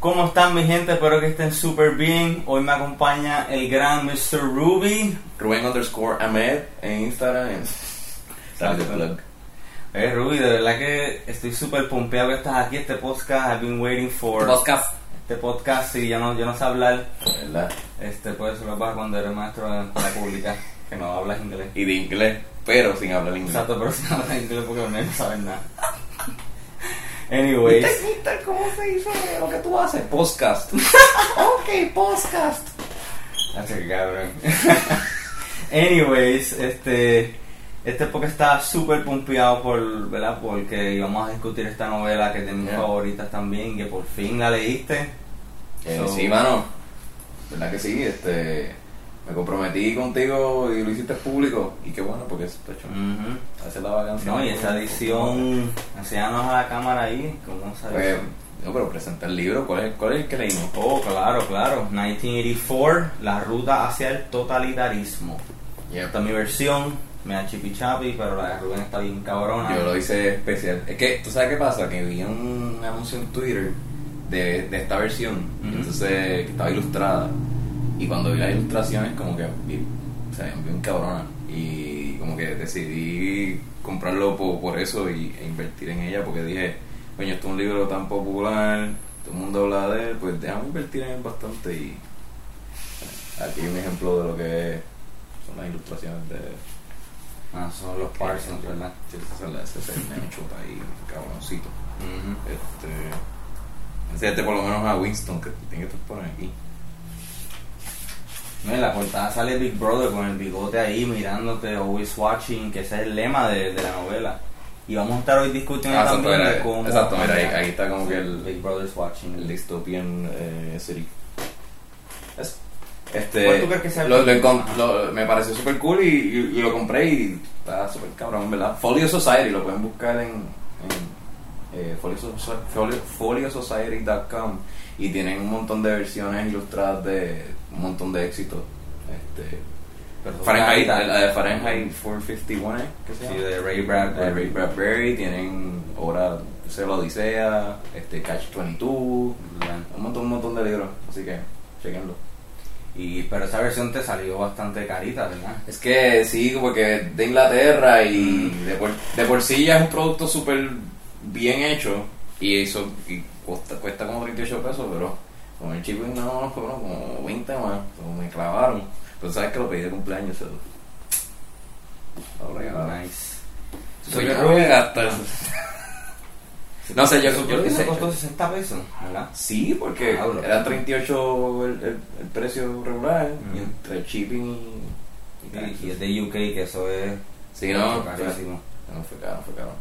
¿Cómo están mi gente? Espero que estén súper bien. Hoy me acompaña el gran Mr. Ruby. Rubén underscore Ahmed en Instagram. En... Plug. Eh, Ruby, de verdad que estoy súper pompeado que estás aquí. Este podcast, I've been waiting for. Podcast. Este podcast, sí, yo no, yo no sé hablar. ¿Verdad? Este, por eso lo vas cuando eres maestro de la pública, que no hablas inglés. Y de inglés, pero sin hablar inglés. Exacto, pero si no hablas inglés porque no sabes nada. Anyways. ¿Cómo se hizo lo que tú haces? Podcast. ok, podcast. Así que cabrón. Anyways, este. Este podcast está súper pompeado por, ¿verdad? Porque íbamos a discutir esta novela que es de mis Yeah. favoritas también, que por fin la leíste. Eh, So- sí, mano. ¿Verdad que sí? Este, me comprometí contigo y lo hiciste público. Y qué bueno, porque está hecho. Ujú. Hace la vacancia. No, y esa edición, enséñanos a la cámara ahí, ¿cómo se Pues, no, pero presenta el libro. ¿Cuál es, cuál es el que leímos? Oh, claro, claro. 1984, La ruta hacia el totalitarismo. Yep. Esta es mi versión, me da chipi chapi, pero la de Rubén está bien cabrona. Yo lo hice especial. Es que, ¿tú sabes qué pasa? Que vi un anuncio en Twitter de, de esta versión, entonces, que estaba ilustrada. Y cuando vi las ilustraciones, como que vi, o sea, bien cabrona. Y como que decidí comprarlo por, por eso y, e invertir en ella, porque dije, coño, esto es un libro tan popular, todo el mundo habla de él, pues déjame invertir en él bastante. Y aquí hay un ejemplo de lo que son las ilustraciones de Ah, son los Parsons, ¿verdad? Sí, ese es el- chuta ahí, cabroncito. Ujú. Este. Por lo menos a Winston, que tiene que estar por aquí. No, en la portada sale Big Brother con el bigote ahí mirándote, always watching, que ese es el lema de, de la novela. Y vamos a estar hoy discutiendo Ah, exacto, también mira, de cómo... exacto, mira, ahí- ahí está como que el- Big Brother's watching. El Dystopian eh, City. Es- ¿Cuál Este. tú crees que sea lo, lo lo- me pareció super cool y, y- y lo compré y está super cabrón, ¿verdad? Folio Society, lo pueden buscar en, en eh, folio, Soci- folio, foliosociety.com y tienen un montón de versiones ilustradas de un montón de éxitos. Este, Fahrenheit, la de Fahrenheit 451, ¿eh? ¿qué se Sí, llama? de Ray Bradbury. de Ray Bradbury, tienen obra Se la Odisea, este, Catch 22, Ya. un montón, un montón de libros, así que chequenlo. Y, pero esa versión te salió bastante carita, ¿verdad? Es que sí, porque de Inglaterra y de por, de por sí ya es un producto súper bien hecho y eso y cuesta, cuesta como 38 pesos, pero con el shipping no, fueron como 20 más, me clavaron. Pero sabes que lo pedí de cumpleaños, se lo, regalaron. Nice. Soy yo voy a gastar. No sé, yo, creo que se costó 60 pesos, ¿verdad? Sí, porque Diablo. era 38 el, el, el precio regular y entre shipping y, y taxes. Y, y es de UK, que eso es Sí, no, carísimo. No, fue caro, fue caro.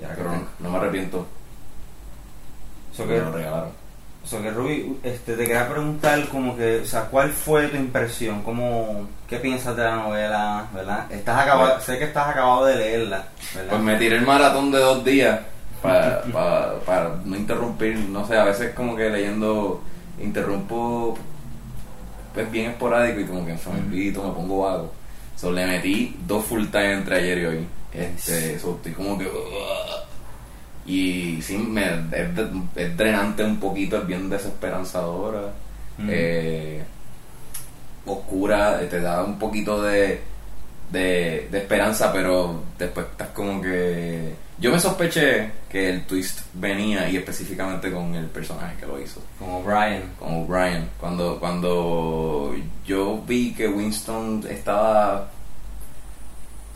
Y ahora que no, me arrepiento. So me que, lo regalaron. so que Ruby, este, te quería preguntar como que, o sea, ¿cuál fue tu impresión? ¿Cómo, ¿Qué piensas de la novela, verdad? Estás acabado, Pues- sé que estás acabado de leerla, ¿verdad? Pues me tiré el maratón de dos días para, para, para no interrumpir. No sé, a veces como que leyendo interrumpo pues bien esporádico y como que me olvido, me pongo vago. So, le metí dos full time entre ayer y hoy. Este, so, estoy como que... y sí, me, es, de- es drenante un poquito, es bien desesperanzadora. Mm. eh, oscura, te da un poquito de, de, de esperanza, pero después estás como que... Yo me sospeché que el twist venía y específicamente con el personaje que lo hizo, Como Brian. con O'Brien. Cuando, cuando yo vi que Winston estaba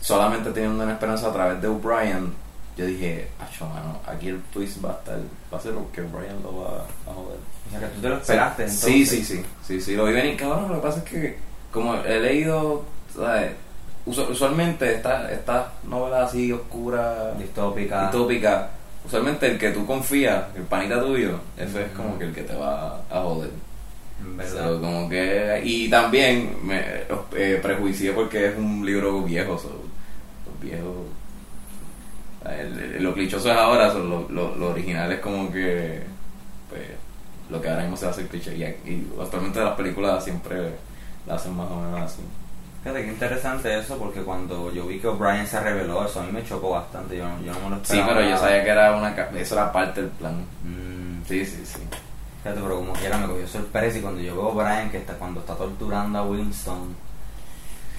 solamente teniendo una esperanza a través de O'Brien, yo dije, acho, mano, aquí el twist va a estar, va a ser que O'Brien lo va a joder. O sea, que tú te lo esperaste, Sí, entonces. sí, sí, sí, sí, lo vi venir, cabrón, lo que pasa es que como he leído, ¿sabes? Usu- usualmente estas esta novelas así oscuras, Distópica. distópicas, usualmente el que tú confías, el panita tuyo, eso es como que el que te va a joder. So, como que, y también me eh, prejuicié porque es un libro viejo, so, los viejos, el- el- lo clichoso es ahora, so, lo, lo, lo original es como que, pues, lo que ahora mismo se hace cliché, y, y actualmente las películas siempre la hacen más o menos así. Fíjate qué interesante eso, porque cuando yo vi que O'Brien se reveló, eso a mí me chocó bastante. Yo, no- yo no me lo Sí, esperaba. pero yo sabía que era una, eso era parte del plan. Mm, Sí, sí, sí. Fíjate, pero como quiera me cogió sorpresa y cuando yo veo a Brian que está cuando está torturando a Winston,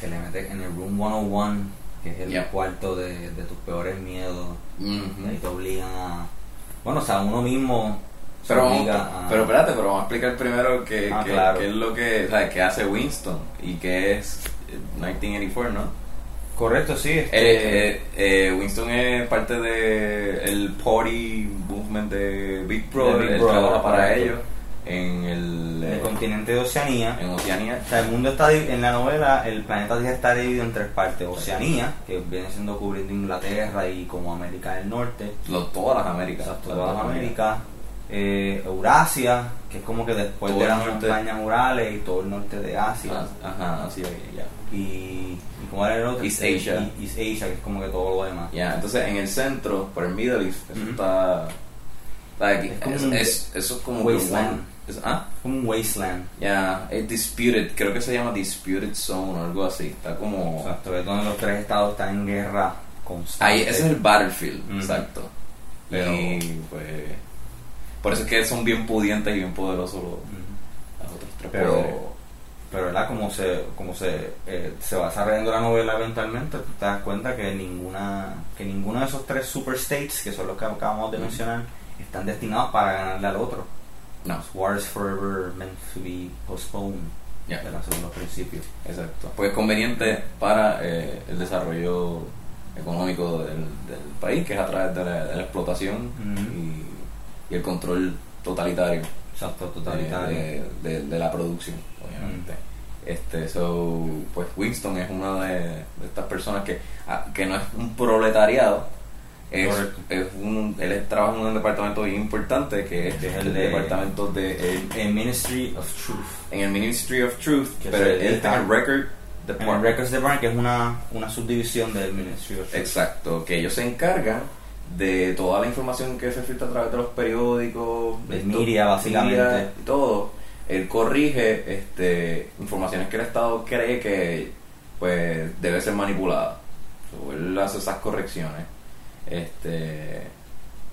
que le mete en el Room 101, que es el Yeah. cuarto de, de tus peores miedos, Ujú. y ahí te obligan a... Bueno, o sea, uno mismo Pero, vamos- obliga a... pero espérate, pero vamos a explicar primero qué, Ah, qué- claro. qué es lo que, o sea, qué hace Winston y qué es 1984, ¿no? Correcto, sí. este- Eh, eh, eh, Winston es parte de el party movement de Big Brother, Big él Brother, trabaja para ellos en el, el eh, continente de Oceanía. en Oceanía. O sea, el mundo está en la novela, el planeta Tierra está dividido en tres partes. Oceanía, que viene siendo cubriendo Inglaterra y como América del Norte. Lo- todas las Américas. Exacto, Las todas dos Américas. Eh, Eurasia, que es como que después Todo de las montañas Urales y todo el norte de Asia. Ah, Ajá, así ya. Y, y como era el otro, East Asia. y- East Asia, que es como que todo lo demás. Ya, entonces en el centro, por el Middle East, eso está. está aquí. Es como Es- un es- eso es como wasteland. es- ah, Como un wasteland. ya, es disputed, creo que se llama disputed zone o algo así. Está como. Exacto, que es donde los tres estados están en guerra constante. Ahí, ese es el battlefield, exacto. Pero- Y pues. Por eso es que son bien pudientes y bien poderosos los, Ujú. los otros tres poderes. pero pero verdad como se como se eh, se va desarrollando la novela eventualmente tú te das cuenta que ninguna que ninguno de esos tres super states que son los que acabamos de Ujú. mencionar están destinados para ganarle al otro No, War is forever meant to be postponed ya. ¿verdad? según los principios Exacto. Pues es conveniente para eh, el desarrollo económico del, del país, que es a través de la, de la explotación Ujú. y, y el control totalitario. Exacto de, totalitario. De- de- de la producción, obviamente. Este, so, pues Winston es una de, de estas personas que, ah, que no es un proletariado, es, es un, él trabaja en un departamento bien importante que es, el el de- departamento de el- el Ministry of Truth. en el Ministry of Truth, Que pero él está en el Record. Records Department que es una una subdivisión del Ministry of Truth. Exacto, que ellos se encargan de toda la información que se filtra a través de los periódicos, media, básicamente. media todo. Él corrige este, informaciones que el Estado cree que pues debe ser manipulada. So, él hace esas correcciones. Este,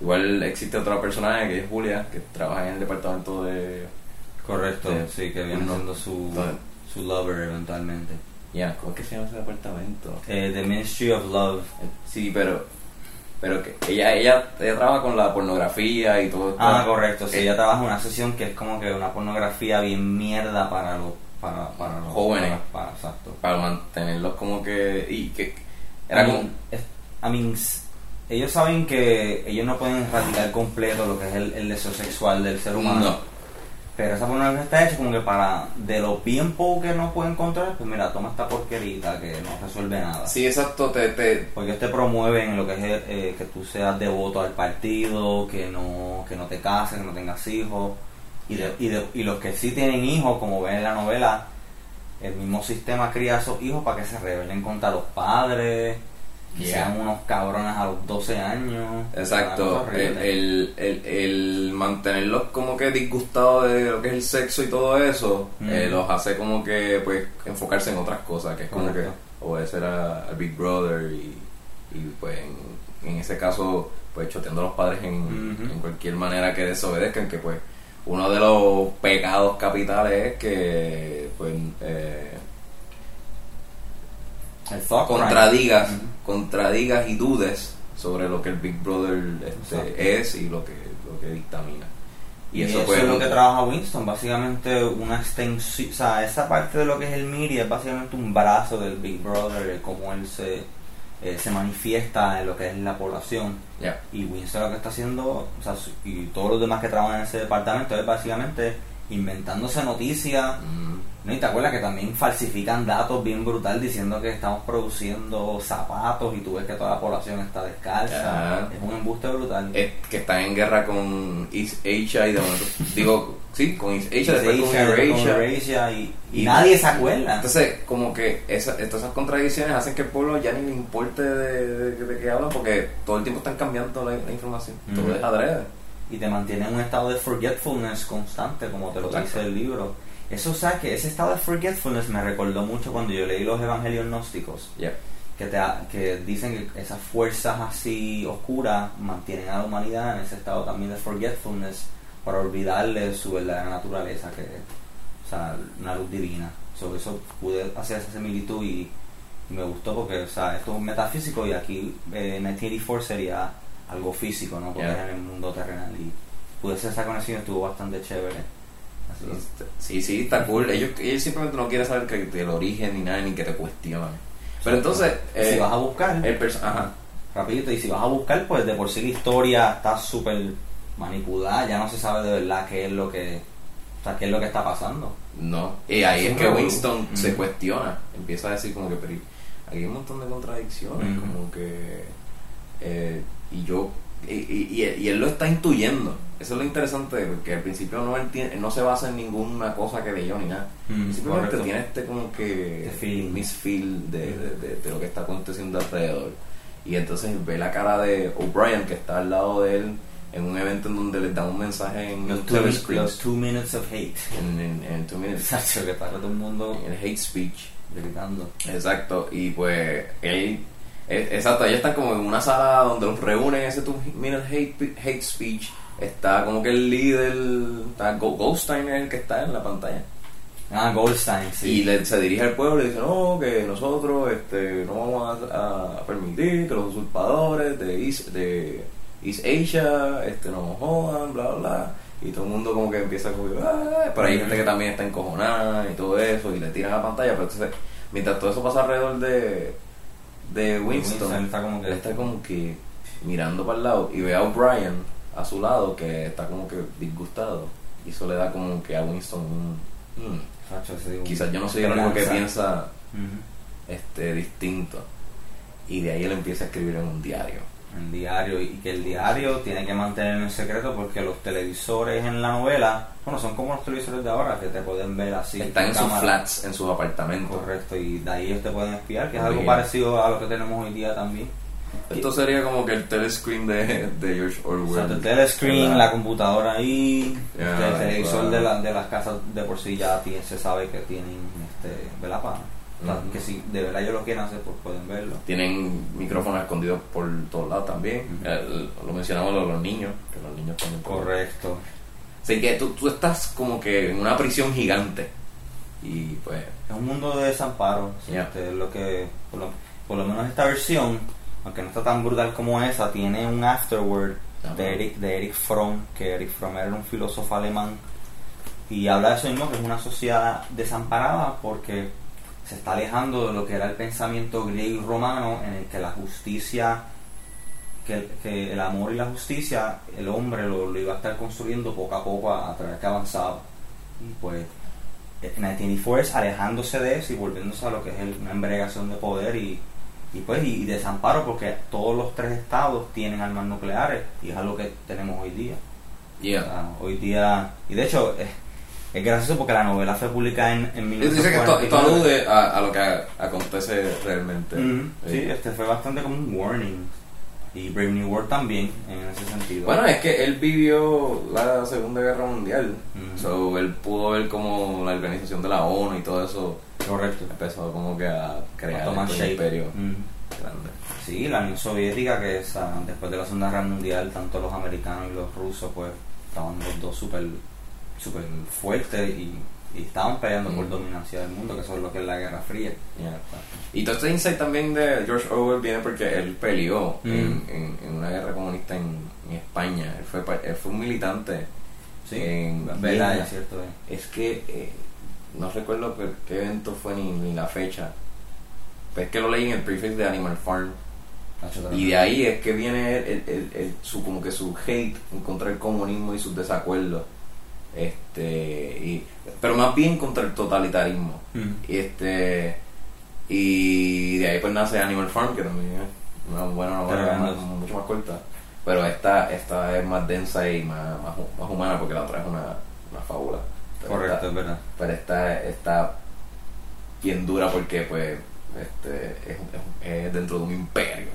igual existe otra personaje que es Julia, que trabaja en el departamento de... correcto de- sí que viene uno- siendo su su lover eventualmente Ya, ¿cómo es que se llama ese departamento? Eh, the Ministry of Love Sí, pero pero que ella, ella ella trabaja con la pornografía y todo esto. Ah, correcto. Sí, Eh, ella trabaja en una sesión que es como que una pornografía bien mierda para los para, para los Jóvenes. Para, para- exacto. para mantenerlos como que y que era I como es- I mean, ellos saben que ellos no pueden erradicar completo lo que es el, el deseo sexual del ser humano. no Pero esa pornografía está hecha como que para, de lo bien poco que no pueden controlar, pues mira, toma esta porquerita que no resuelve nada. sí exacto te, te Porque te promueven lo que es eh, que tú seas devoto al partido, que no, que no te cases, que no tengas hijos. Y, de- y, de- y los que sí tienen hijos, como ven en la novela, el mismo sistema cría a esos hijos para que se rebelen contra los padres, que Yeah. sean unos cabrones a los 12 años. exacto cosa el, el, el, el mantenerlos como que disgustados de lo que es el sexo y todo eso Mm. eh, los hace como que pues enfocarse en otras cosas que es como Correcto. que obedecer a- al Big Brother y, y pues en, en ese caso pues choteando a los padres en, en cualquier manera que desobedezcan que pues uno de los pecados capitales es que pues eh, contradigas. Contradigas y dudes sobre lo que el Big Brother este, es y lo que lo que dictamina. Y, eso, es lo que trabaja Winston, básicamente una extensión, o sea, esa parte de lo que es el media es básicamente un brazo del Big Brother, cómo él se, eh, se manifiesta en lo que es la población. Y Winston lo que está haciendo, o sea, y todos los demás que trabajan en ese departamento, es básicamente inventándose noticias. Mm, ¿no? Y te acuerdas que también falsifican datos bien brutal diciendo que estamos produciendo zapatos y tú ves que toda la población está descalza. Es un embuste brutal. es que están en guerra con East Asia y de momento digo sí con East Asia después con Asia, después con Eurasia Eurasia, y, y Y- nadie se acuerda. entonces como que esa, todas esas contradicciones hacen que el pueblo ya ni le importe de, de, de qué hablan porque todo el tiempo están cambiando la, la información todo es adrede y te mantiene en un estado de forgetfulness constante, como te lo Exacto. dice el libro. Eso, o sea, que ese estado de forgetfulness me recordó mucho cuando yo leí los evangelios gnósticos, ya que, te, que dicen que esas fuerzas así oscuras mantienen a la humanidad en ese estado también de forgetfulness, para olvidarle su verdadera naturaleza, que es o sea, una luz divina. Sobre eso pude hacer esa similitud y, y me gustó porque o sea, esto es metafísico y aquí eh, 1984 sería algo físico, ¿no? Porque Yeah. en el mundo terrenal y pude hacer esa conexión estuvo bastante chévere. Así Sí, sí, está cool. Ellos, ellos simplemente no quieren saber que, el origen ni nada, ni que te cuestionen. Pero entonces, si eh, vas a buscar, el ajá. rapidito, y si vas a buscar, pues de por sí la historia está súper manipulada, ya no se sabe de verdad qué es lo que, o sea, qué es lo que está pasando. No, y ahí Es que. Winston Mm. se cuestiona, empieza a decir como que, pero aquí hay un montón de contradicciones, Mm. como que, eh, y yo, y, y- y él- lo está intuyendo, eso es lo interesante, porque al principio no, él no se basa en ninguna cosa que leyó ni nada, Mm, simplemente correcto. tiene este como que Este feeling. misfeel de, de, de- de lo que está aconteciendo alrededor, y entonces ve la cara de O'Brien que está al lado de él en un evento en donde les da un mensaje en Los two, telescreen, los two minutes of hate. en, en, en two minutes, Exacto, que está todo el mundo en el hate speech. gritando. Exacto, y pues él, exacto, ellos están como en una sala donde los reúnen ese two minute hate, hate speech. Está como que el líder, está Go- Goldstein es el que está en la pantalla. Ah, Goldstein, sí. Y le- se dirige al pueblo y dice, no, que nosotros este, no vamos a, a permitir que los usurpadores de East, de East Asia este, nos jodan, bla, bla, bla. Y todo el mundo como que empieza a que, "Ah", pero hay gente que también está encojonada y todo eso y le tiran a la pantalla. Pero entonces, mientras todo eso pasa alrededor de, de Winston, Winston está como que- él está como que mirando para el lado y ve a O'Brien a su lado que está como que disgustado. Y eso le da como que a Winston un... "Hmm, Sacho, ese digo, Quizás yo no soy el único que piensa este distinto. Y de ahí él empieza a escribir en un diario. En diario y que el diario tiene que mantener en secreto porque los televisores en la novela, bueno, son como los televisores de ahora que te pueden ver así. Están en sus flats, en sus apartamentos. Correcto, y de ahí ellos te pueden espiar, que es algo parecido a lo que tenemos hoy día también. Esto sería como que el telescreen de, de George Orwell. O sea, el telescreen, ¿Verdad? la computadora ahí, este, el televisor de, la- de las casas de por sí ya se sabe que tienen, este, ¿verdad? Que si de verdad ellos lo quieren hacer, pues pueden verlo. Tienen micrófonos escondidos por todos lados también. El- lo mencionamos lo de los niños, que los niños también. Correcto. Así que tú, tú estás como que en una prisión gigante. Y pues, Es un mundo de desamparo, Ya. este, es lo que, por lo, por lo menos esta versión, aunque no está tan brutal como esa, tiene un afterword de Eric, de Eric Fromm, que Eric Fromm era un filósofo alemán, y habla de eso mismo, que es una sociedad desamparada porque se está alejando de lo que era el pensamiento griego y romano, en el que la justicia, que el, que el amor y la justicia, el hombre lo, lo iba a estar construyendo poco a poco a, a través que avanzaba. Y pues 1984 es alejándose de eso y volviéndose a lo que es el- una embregación de poder y, y pues y, desamparo porque todos los tres estados tienen armas nucleares y es algo que tenemos hoy día. O yeah. sea, hoy día, y de hecho es, es gracioso porque la novela fue publicada en, en Dice que 1949. alude a, a lo que acontece realmente. Sí, Sí. este fue bastante como un warning. Y Brave New World también, en ese sentido. Bueno, es que él vivió la Segunda Guerra Mundial. Ujú. So, él pudo ver como la organización de la ONU y todo eso correcto. empezó como que a crear tomar este imperio grande. Sí, la Unión Soviética, que sea, después de la Segunda Guerra Mundial, tanto los americanos y los rusos, pues estaban los dos súper super fuertes y, y estaban peleando por Mm. dominancia del mundo, que eso es lo que es la Guerra Fría. Yeah. Y todo este insight también de George Orwell viene porque él peleó Mm. en, en- en una guerra comunista en, en España. Él fue, él fue un militante. Sí, en verdad, es cierto. eh. Es que eh, no recuerdo qué, qué evento fue ni, ni la fecha. Pues es que lo leí en el prefix de Animal Farm. Y de ahí es que viene el, el- el- el- su como que su hate en contra del comunismo y sus desacuerdos. Este, y, pero más bien contra el totalitarismo. Mm. Y este y de ahí pues nace Animal Farm, que también es una buena novela, más- mucho más corta. Pero esta, esta es más densa y más, más, más humana porque la otra es una, una fábula. Pero Correcto, esta- es verdad. pero esta está bien dura porque pues este es, es- es dentro de un imperio.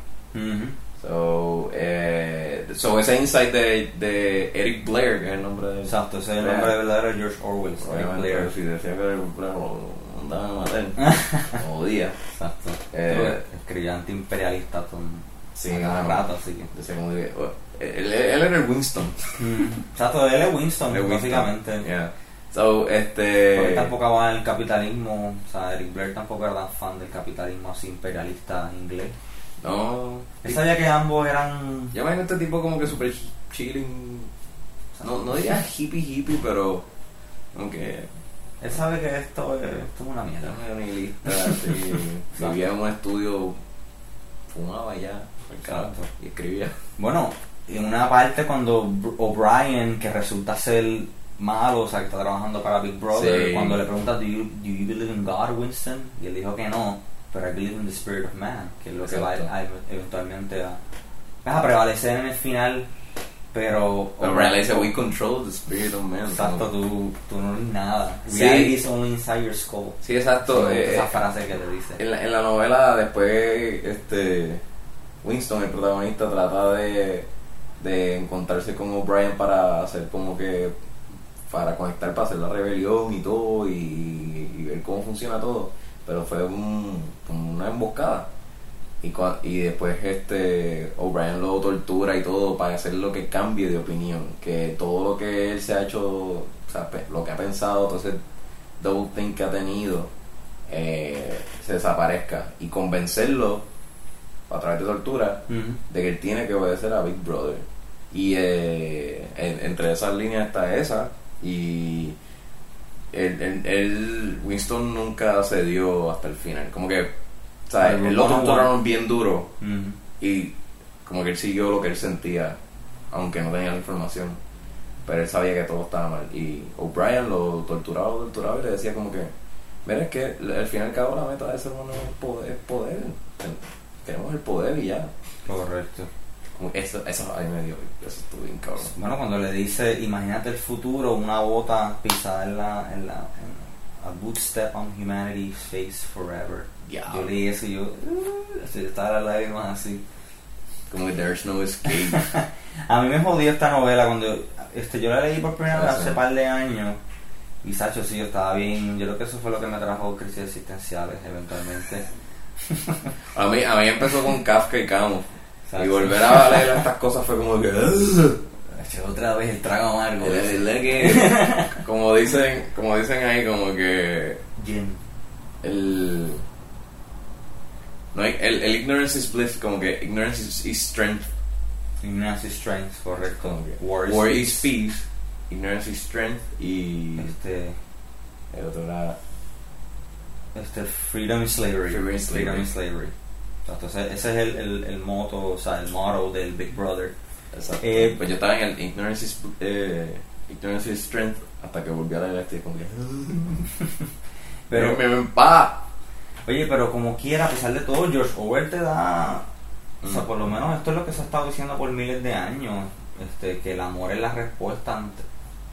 So, eh, so ese insight de, de Eric Blair, que es el nombre de Exacto, ese es el nombre verdadero de George Orwell. Eric Blair. si decía que Eric Blair lo mandaban a matar, lo odia. Exacto. Eh, Escribía antiimperialista. Tom. Sí, a cada no. rato, así que. Entonces, como que, oh, él, él era el Winston. Mm, Exacto, él es Winston, El Winston. básicamente. Yeah. So, Porque este. él tampoco va en el capitalismo, o sea, Eric Blair tampoco era tan fan del capitalismo así imperialista inglés. No. Él sabía que ambos eran. Yo imagino este tipo como que super chilling. No, no diría hippie hippie, pero. Como que. Él sabe que esto es, esto es una mierda. Era nihilista, así, vivía en un estudio, fumaba ya, carajo, Exacto. y escribía. Bueno, en una parte cuando Br- O'Brien, que resulta ser malo, o sea, que está trabajando para Big Brother, Sí. cuando le pregunta, ¿Do you, do you believe in God, Winston? Y él dijo que no, pero I believe in the spirit of man, que es lo que va Exacto. a, eventualmente a, a prevalecer en el final, pero... Pero Brian le dice, we control the spirit of man. Exacto, tú, tú no eres nada. Sí. Reality is only inside your skull. Sí, exacto. Sí, eh, esa eh, frase que te dice. en, la, en la novela, después, este. Winston, el protagonista, trata de, de encontrarse con O'Brien para hacer como que. para conectar, para hacer la rebelión y todo, y, y ver cómo funciona todo. Pero fue un, una emboscada. Y, y después este O'Brien lo tortura y todo para hacer lo que cambie de opinión. Que todo lo que él se ha hecho, o sea, lo que ha pensado, todo ese double think que ha tenido, eh, se desaparezca. Y convencerlo a través de tortura Ujú. de que él tiene que obedecer a Big Brother. Y eh, en- entre esas líneas está esa. Y el- el- Winston nunca cedió hasta el final. Como que, Pero él lo torturaron bien duro. Y como que él siguió lo que él sentía, aunque no tenía la información. Pero él sabía que todo estaba mal. Y O'Brien lo torturaba, lo torturaba y le decía como que, mira, es que al fin y al cabo la meta de ser humano es poder. es poder. Queremos el poder y ya. Correcto. Eso, eso ahí me dio, eso estuvo bien cabrón. Bueno, cuando le dice, imagínate el futuro, una bota pisada en la, en la, en a good step on humanity's face forever. Ya. Yo leí eso y yo, uh, estaba las lágrimas así. Como que there's no escape. A mí me jodió esta novela cuando, este, yo la leí por primera vez hace par de años. Y Sacho, sí, yo estaba bien, yo creo que eso fue lo que me trajo crisis existenciales eventualmente. A mí, a mí empezó con Kafka y Camus. Exacto. Y volver a leer estas cosas fue como que... Sacho, Otra vez el trago amargo. Que- como dicen como dicen ahí como que el no hay, el, el ignorance is bliss como que ignorance is, is strength Ignorance is strength, correcto. como que War is war peace. is peace ignorance is strength y Este, el otro era este, freedom is slavery. Freedom is slavery. Freedom is slavery. Exacto, ese, es el, el, el moto, o sea, el motto del Big Brother. exacto. Eh, pues yo estaba en el ignorance is eh, ignorance is strength hasta que volví a este y como que Pero, me, me, me- pa. oye, pero como quiera, a pesar de todo, George Orwell te da, o sea, Mm. por lo menos esto es lo que se ha estado diciendo por miles de años, este, que el amor es la respuesta ante,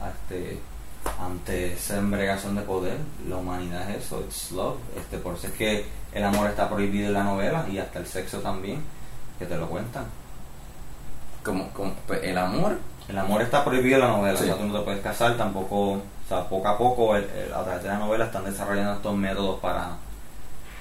a este, ante esa embregación de poder. La humanidad es eso, it's love. Este, por eso es que el amor está prohibido en la novela y hasta el sexo también, que te lo cuentan. como, como pues, el amor El amor está prohibido en la novela, Sí. o sea, tú no te puedes casar, tampoco, o sea, poco a poco el- el- a través de la novela están desarrollando estos métodos para,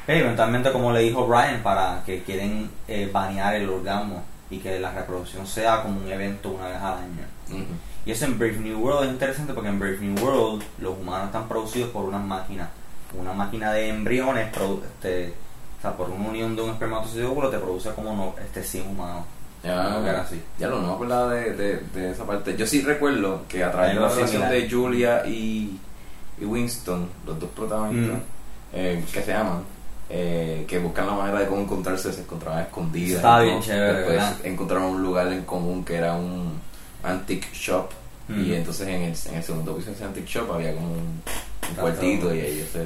eh, eventualmente como le dijo Brian, para que quieren eh, banear el orgasmo y que la reproducción sea como un evento una vez al año. Y eso en Brave New World es interesante porque en Brave New World los humanos están producidos por unas máquinas, una máquina de embriones, este, o sea, por una unión de un espermatozoide óvulo te produce como no, este 100 humanos. Ya, era así. ya lo no me acordaba de, de, de esa parte. Yo sí recuerdo que a través de la relación de Julia y, y Winston, los dos protagonistas, Mm. eh, que se aman, eh, que buscan la manera de cómo encontrarse, se encontraban escondidas. Y bien chévere, Después ¿verdad? encontraron un lugar en común que era un antique shop. Mm. Y entonces en el, en el segundo piso de ese antique shop había como un, cuartito y ellos se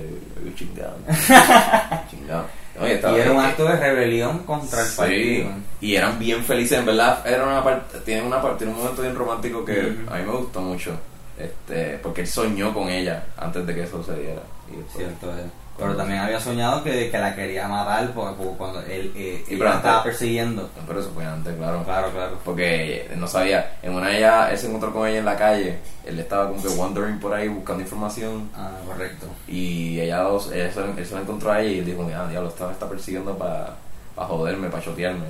chingaban. chingaban. Oye, estaba- Y era un eh, acto de rebelión contra el Sí, partido. y eran bien felices, en verdad, era una parte, tiene una parte, tiene un momento bien romántico que Ujú. a mí me gustó mucho, este, porque él soñó con ella antes de que eso sucediera. Y después- Cierto es. Pero también había soñado que, que la quería matar porque, porque cuando él, eh, la estaba persiguiendo. Pero eso fue antes, claro. Claro, claro. Porque no sabía, en una de ellas, él se encontró con ella en la calle, él estaba como que wandering por ahí buscando información Ah, correcto. y ella, los, él, se, él se la encontró a ella y él dijo, ah, diablo, esta me está persiguiendo para joderme, para chotearme.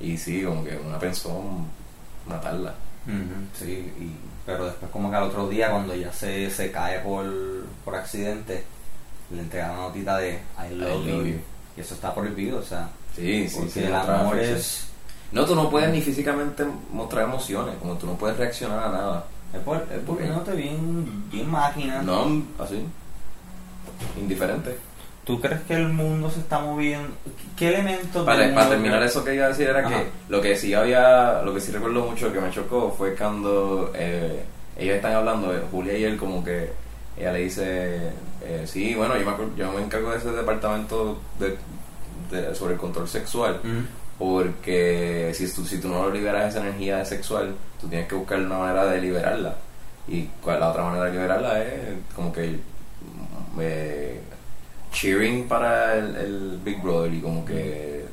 Y sí, como que una pensó matarla. Sí, y, pero después como que al otro día cuando ella se, se cae por, por accidente, le entrega una notita de I love, love you. you. Y eso está prohibido, o sea, Sí, sí, porque sí. el amor es, No, tú no puedes ni físicamente mostrar emociones, como tú no puedes reaccionar a nada. es, por, es poniéndote bien, bien máquina. No, así. Indiferente. ¿Tú crees que el mundo se está moviendo? ¿Qué elementos Para, del para mundo terminar eso que iba a decir era Ajá. que lo que sí había, lo que sí recuerdo mucho que me chocó fue cuando eh, ellos están hablando, eh, Julia y él como que ella le dice, eh, sí, bueno, yo me, acuer- yo me encargo de ese departamento de, de- sobre el control sexual, porque si tú, si tú no liberas esa energía sexual, tú tienes que buscar una manera de liberarla. Y cuál- la otra manera de liberarla es como que mm, eh, cheering para el, el Big Brother y como que eh,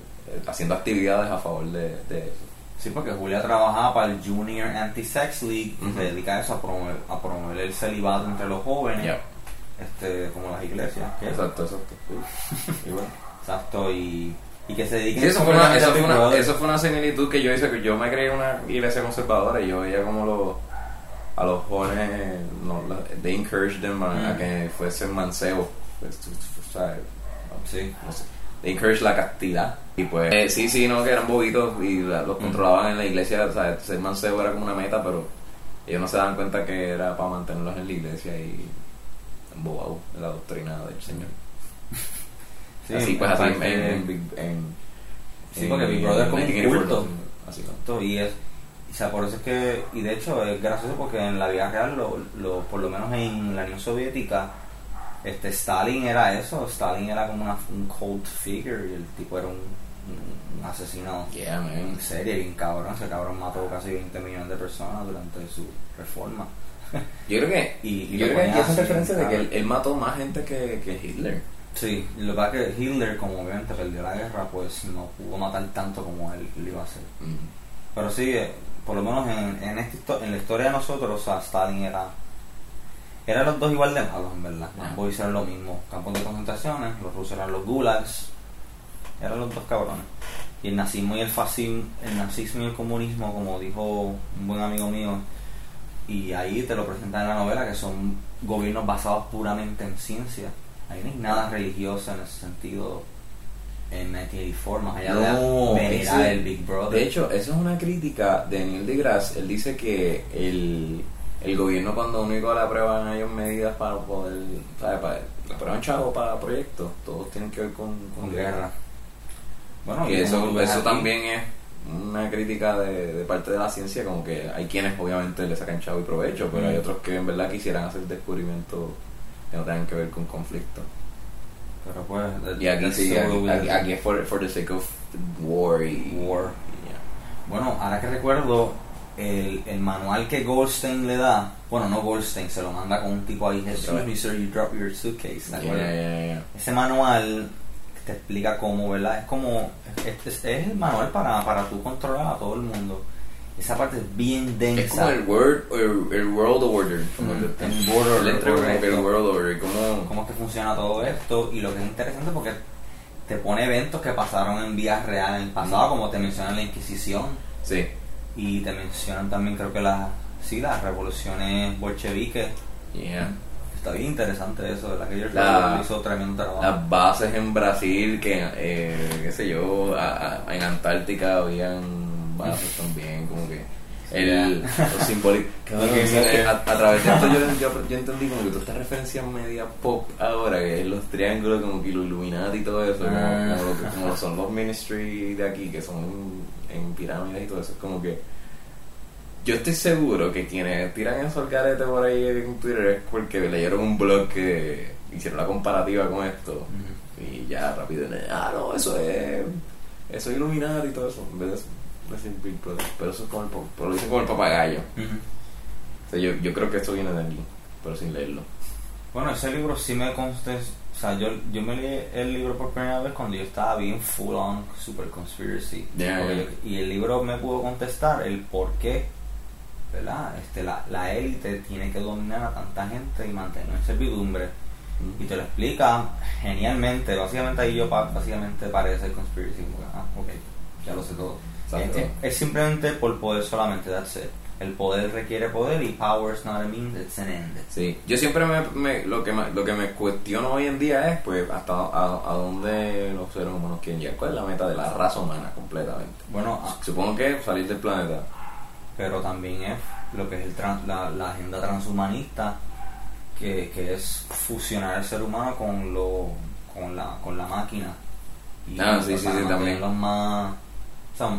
haciendo actividades a favor de, de eso. Sí, porque Julia trabajaba para el Junior Anti-Sex League Ujú. se dedica a eso, a promover, a promover el celibato entre los jóvenes, este, como las iglesias. ¿qué? Exacto, exacto. Y bueno. Exacto, y, y que se dediquen Sí, eso, fue una, eso, fue una, eso fue una similitud que yo hice, que yo me creí una iglesia conservadora y yo veía como los, a los jóvenes, no, la- they encouraged them a, a Mm. que fuesen mancebos. Pues, Sí. no sé, they encouraged la castidad. Y pues, eh, sí, sí, no, que eran bobitos y la- los Mm. controlaban en la iglesia, o sea, ser mancebo era como una meta, pero ellos no se daban cuenta que era para mantenerlos en la iglesia y embobados en la doctrina del Señor. Sí, así pues, así en, en, en Sí, porque Big Brother es como un culto. Así. Exacto, y es o sea, por eso es que y de hecho es gracioso porque en la vida real lo, lo- por lo menos en la Unión Soviética este Stalin era eso Stalin era como una, un cult figure y el tipo era un, un- un asesino Yeah, en serie bien cabrón ese cabrón mató casi 20 millones de personas durante su reforma Yo creo que, Y- y yo creo que así, referencia de que él, él mató más gente que, que Hitler. sí lo que pasa es que Hitler como obviamente perdió la guerra pues no pudo matar tanto como él lo iba a hacer Mm. Pero sí, eh, por lo menos en, en, histo- en la historia de nosotros, o sea, Stalin era. Eran los dos igual de malos, en verdad. Ah. Ambos hicieron lo mismo. Campos de concentraciones, los rusos eran los gulags. Eran los dos cabrones. Y el nazismo y el fascismo, el nazismo y el comunismo, como dijo un buen amigo mío, y ahí te lo presentan en la novela, que son gobiernos basados puramente en ciencia. Ahí no hay nada religioso en ese sentido en 1984, más allá No, de ese- el Big Brother. De hecho, eso es una crítica de Neil deGrasse. Él dice que el, el gobierno cuando único le aprueban a ellos medidas para poder, ¿sabes? Para, aprueban chavos para proyectos, todos tienen que ver con, guerra. Bueno, Y eso, eso también es una crítica de, de parte de la ciencia, como que hay quienes obviamente le sacan chavo y provecho, pero Mm. hay otros que en verdad quisieran hacer descubrimientos que no tengan que ver con conflicto. Pero pues, Y aquí sí, aquí, aquí- aquí es for, for the sake of war y... War. Bueno, ahora que recuerdo, el, el manual que Goldstein le da, bueno, no Goldstein, se lo manda con un tipo ahí, Excuse me sir, you drop your suitcase. ¿te Yeah, acuerdas? yeah, yeah. Ese manual te explica cómo, ¿verdad? Es como, es, es- es el manual para, para tú controlar a todo el mundo. Esa parte es bien densa. Es como el word, el, el world order. Como Mm, el, el world order, el world cómo es que funciona todo esto y lo que es interesante porque te pone eventos que pasaron en vías reales en el pasado, como te mencionan la Inquisición sí. Y te mencionan también creo que las sí, las revoluciones bolcheviques. Yeah. Está bien interesante eso, ¿verdad? Que La- hizo tremendo trabajo. Las bases en Brasil, que, eh, qué sé yo, a- a- en Antártica habían bases también, como que el, lo simbólico. como que, eh, a, a través de esto yo, yo, yo entendí como que toda esta referencia media pop ahora, que es los triángulos, como que los Illuminati y todo eso, como, Ah. como lo que como lo son los ministry de aquí, que son en, pirámides y todo eso, es como que yo estoy seguro que quienes tiran eso al carete por ahí en Twitter es porque leyeron un blog que hicieron la comparativa con esto y ya rápido, ah, no, eso es, eso es iluminar y todo eso, en vez de pero eso es como el, pero lo dicen como el papagayo. Ujú. O sea, yo, yo creo que esto viene de aquí, pero sin leerlo. Bueno, ese libro sí me consta, o sea, yo, yo me leí el libro por primera vez cuando yo estaba bien full on super conspiracy. Ya. yo- y el libro me pudo contestar el por qué, ¿verdad? Este, la, la élite tiene que dominar a tanta gente y mantener en servidumbre. Y te lo explica genialmente. Básicamente ahí yo pa- básicamente parece conspiracy. como que, Ah, ok, ya lo sé todo. Es, es simplemente por poder solamente, it. El poder requiere poder y power is not a means, it's an end. Sí, yo siempre me, me- lo que me, lo que me cuestiono hoy en día es pues hasta a, a dónde los seres humanos quieren llegar, cuál es la meta de la raza humana completamente. Bueno, ah, Supongo que salir del planeta. pero también es lo que es el tran- la, la agenda transhumanista, que, que es fusionar el ser humano con lo con la, con la máquina. Y, Ah, sí, sí, sí, también. mantenerlos más, o sea,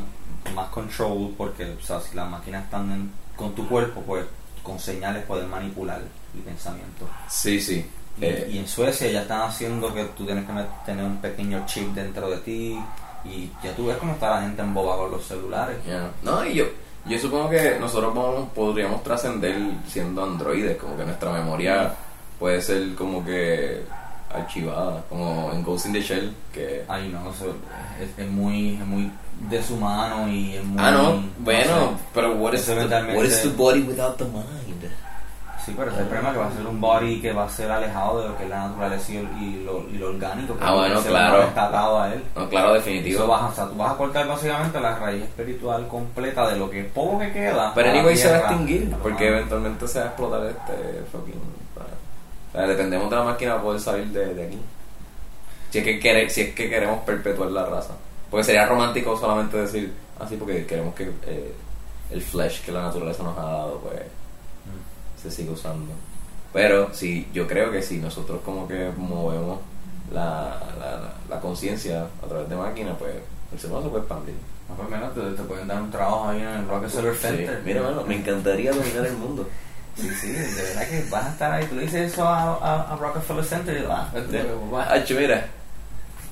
más control, porque o sea, si las máquinas están en- con tu cuerpo, pues con señales pueden manipular el pensamiento. Sí, sí. Y, Eh, y en Suecia ya están haciendo que tú tienes que tener un pequeño chip dentro de ti y ya tú ves cómo está la gente embobada con los celulares. No, y yo, yo supongo que nosotros podemos- podríamos trascender siendo androides, como que nuestra memoria puede ser como que archivada, como en Ghost in the Shell, que... Ay, no, eso es, es muy, es muy deshumano y es muy... Ah, no, no bueno, sé. pero what is, the, what is the body without the mind? Sí, pero ese es el problema que va a ser un body que va a ser alejado de lo que es la naturaleza y, el- y lo, y lo orgánico. que Ah, bueno, se claro. Está atado a él. No, claro, definitivo. Eso vas, o sea, tú vas a cortar básicamente la raíz espiritual completa de lo que poco que queda. Pero anyway se va a extinguir, porque eventualmente se va a explotar este fucking... Sea, dependemos de la máquina para poder salir de, de aquí. Si es, que quere- si es que queremos perpetuar la raza. Porque sería romántico solamente decir, así porque queremos que eh, el flesh que la naturaleza nos ha dado, pues, Mm. se siga usando. Pero sí, yo creo que si nosotros como que movemos la, la, la- conciencia a través de máquinas, pues el ser humano se puede expandir. No, pues menos te, te pueden dar un trabajo ahí en el Rockefeller Sí, Center. Mira, mano, me encantaría dominar el mundo. Sí, sí, de verdad que vas a estar ahí. Tú le dices eso a, a, a Rockefeller Center y ah, este, va, Hacho, mira,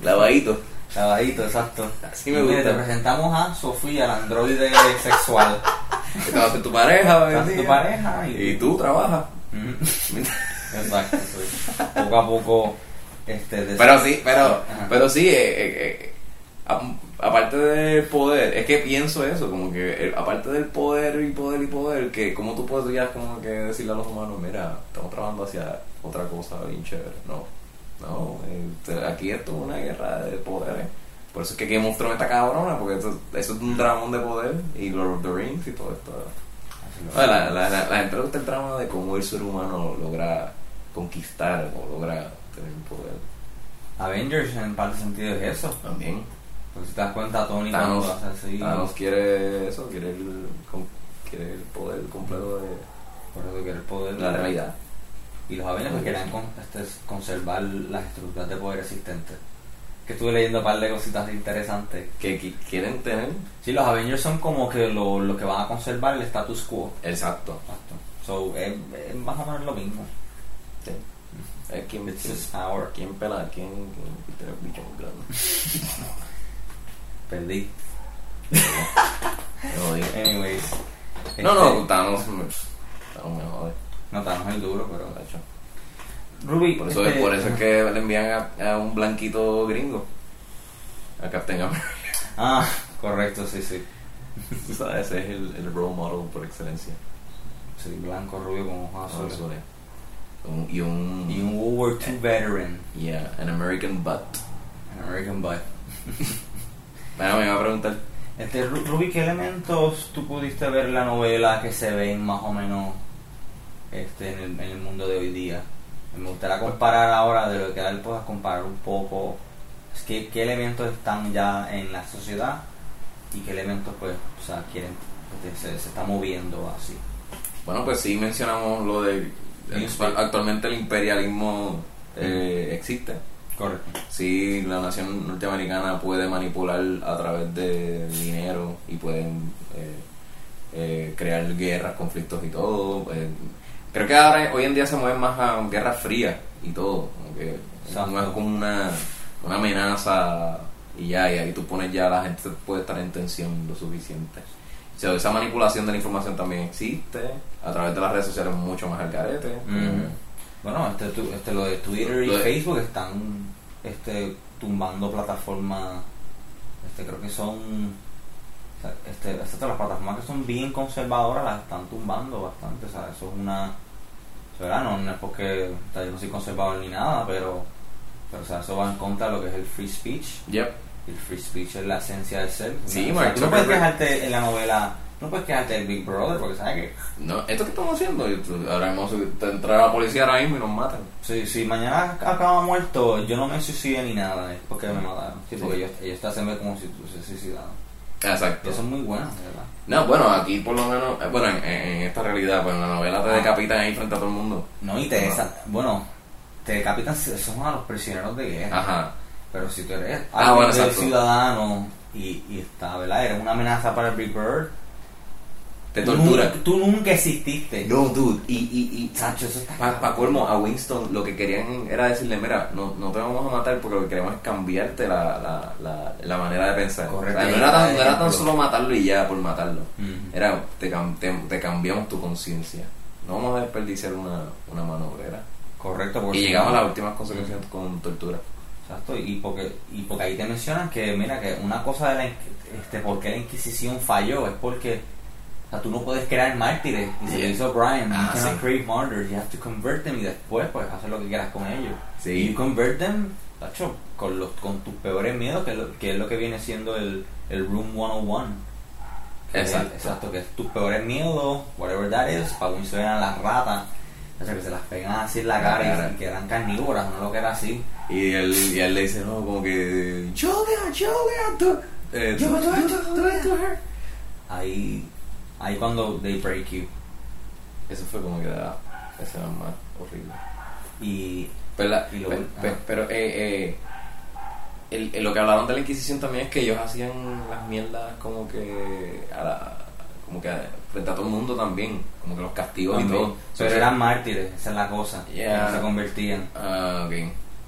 lavadito. Lavadito, exacto. Así me gusta. Te presentamos a Sofía, la androide sexual. Que te va a hacer tu pareja, tu pareja y, Y tú trabajas. Exacto, sí. Poco a poco. Este, Pero sí, pero, Ajá. pero sí, eh, eh, eh, aparte del poder, es que pienso eso, como que eh, aparte del poder y poder y poder, que como tú podrías como que decirle a los humanos, mira, estamos trabajando hacia otra cosa bien chévere. No, no, eh, aquí esto es una guerra de poderes. Por eso es que Game of Thrones está cabrona, porque eso, eso es un dramón de poder y Lord of the Rings y todo esto. Lo- Bueno, la, la, la, la gente le gusta el drama de cómo el ser humano logra conquistar o logra tener poder. Avengers en parte sentido es eso. También. Porque si te das cuenta, Tony Thanos, cuando hace así. Thanos quiere eso, quiere el, quiere el poder completo de Por eso que el poder. la realidad. Y los Avengers pues, querían con- este, conservar las estructuras de poder existentes. Que estuve leyendo un par de cositas interesantes. Que, qui- quieren tener. Sí, los Avengers son como que lo, lo que van a conservar el status quo. Exacto. Exacto. So, es, es más o menos lo mismo. Sí. Es quien, quien, power. quien pela, quien, quien tiene el bicho muy grande. Perdí. Anyways. no, este, no, Thanos, me- Thanos me jode. No, Thanos es el duro, pero. Tacho. Ruby, Por eso, este, por eso es que le envían a, a un blanquito gringo. A Captain America. Ah, correcto, sí, sí. Tú sabes, ese es el, el role model por excelencia. Sí, blanco, rubio con ojos azules. Un- y un. Y un World War II veteran. Yeah, an American butt. An American boy. Bueno, me iba a preguntar. Este, Ru- Ruby, ¿qué elementos tú pudiste ver en la novela que se ven más o menos este, en, el, en el mundo de hoy día? Me gustaría comparar ahora de lo que él puedas comparar un poco. Es que, ¿Qué elementos están ya en la sociedad y qué elementos pues, o sea, quieren, este, se, se está moviendo así? Bueno, pues sí mencionamos lo de. el- actualmente el imperialismo eh, existe. Correcto. Sí, la nación norteamericana puede manipular a través de dinero y pueden eh, eh, crear guerras, conflictos y todo. eh, creo que ahora, hoy en día se mueven más a guerras frías y todo. Como que Exacto. no es como una, una amenaza y ya, y ahí tú pones ya la gente puede estar en tensión lo suficiente. O sea, esa manipulación de la información también existe a través de las redes sociales mucho más al carete. Mm. Bueno, este, tu- este, lo de Twitter y Facebook están este, tumbando plataformas, este, creo que son, este, este, las plataformas que son bien conservadoras las están tumbando bastante, o sea, eso es una, o sea, no, no es porque o sea, yo no soy conservador ni nada, pero, pero o sea, eso va en contra de lo que es el free speech Yep. el free speech es la esencia del ser. Sí, O sea, tú no puedes quejarte en la novela, no puedes quejarte del Big Brother porque sabes que No, esto que estamos haciendo, ahora mismo se- entrará la policía ahora mismo y nos matan. si, si mañana acaba muerto, yo no me suicidé ni nada, es porque me mataron. Sí, Sí. porque ellos, ellos te hacen ver como si tú se suicidaron. Exacto. Eso es muy bueno, de ¿verdad? No, bueno, aquí por lo menos, eh, bueno, en, en esta realidad, pues en la novela te Ah. decapitan ahí frente a todo el mundo. No, y te No. desa- bueno, te decapitan, son a los prisioneros de guerra. Ajá. Pero si tú eres Ah, bueno, ciudadano y, y está, ¿verdad? Eres una amenaza para el Big Bird. Te tortura. nunca- Tú nunca exististe. No, dude, y, y, y Sacho, eso está para colmo, a Winston lo que querían era decirle, mira, no, no te vamos a matar porque lo que queremos es cambiarte la, la, la, la manera de pensar. Correcto. O sea, no, era tan, no era tan solo matarlo y ya por matarlo. Era, te, te, te cambiamos tu conciencia. No vamos a desperdiciar una, una mano obrera. Correcto, porque Y llegamos a las últimas consecuencias con tortura. Exacto, y porque, y porque ahí te mencionan que, mira, que una cosa de la, este, por qué la Inquisición falló es porque, sea, tú no puedes crear mártires, y se lo hizo Brian, Ah, you cannot sí. create martyrs, you have to convert them, y después, pues, hacer lo que quieras con ellos. Sí. You convert them, tacho, con, los, con tus peores miedos, que es lo que, es lo que viene siendo el, el Room 101. Que es- Exacto. exacto, que es tus peores miedos, whatever that is, para Winston eran las ratas, o sea, que se las pegan así en la cara y- cara. y que eran carnívoras, no lo que era así. Y él, y él le dice, no, como que... Julia, Julia, tú... Eh, Yo, tú- yo, tú- yo, tú- tú- tú- her. Ahí, ahí cuando they break you. Eso fue como que la escena más horrible. Y Pero, la- Y lo- pe- pe- ajá. pero, eh, eh, el- el- lo que hablaron de la Inquisición también es que ellos hacían las mierdas como que a la- como que frente a todo el mundo también, como que los castigos y todo. pero So, eran mártires, esa es la cosa. Yeah. se convertían. Ah, ok.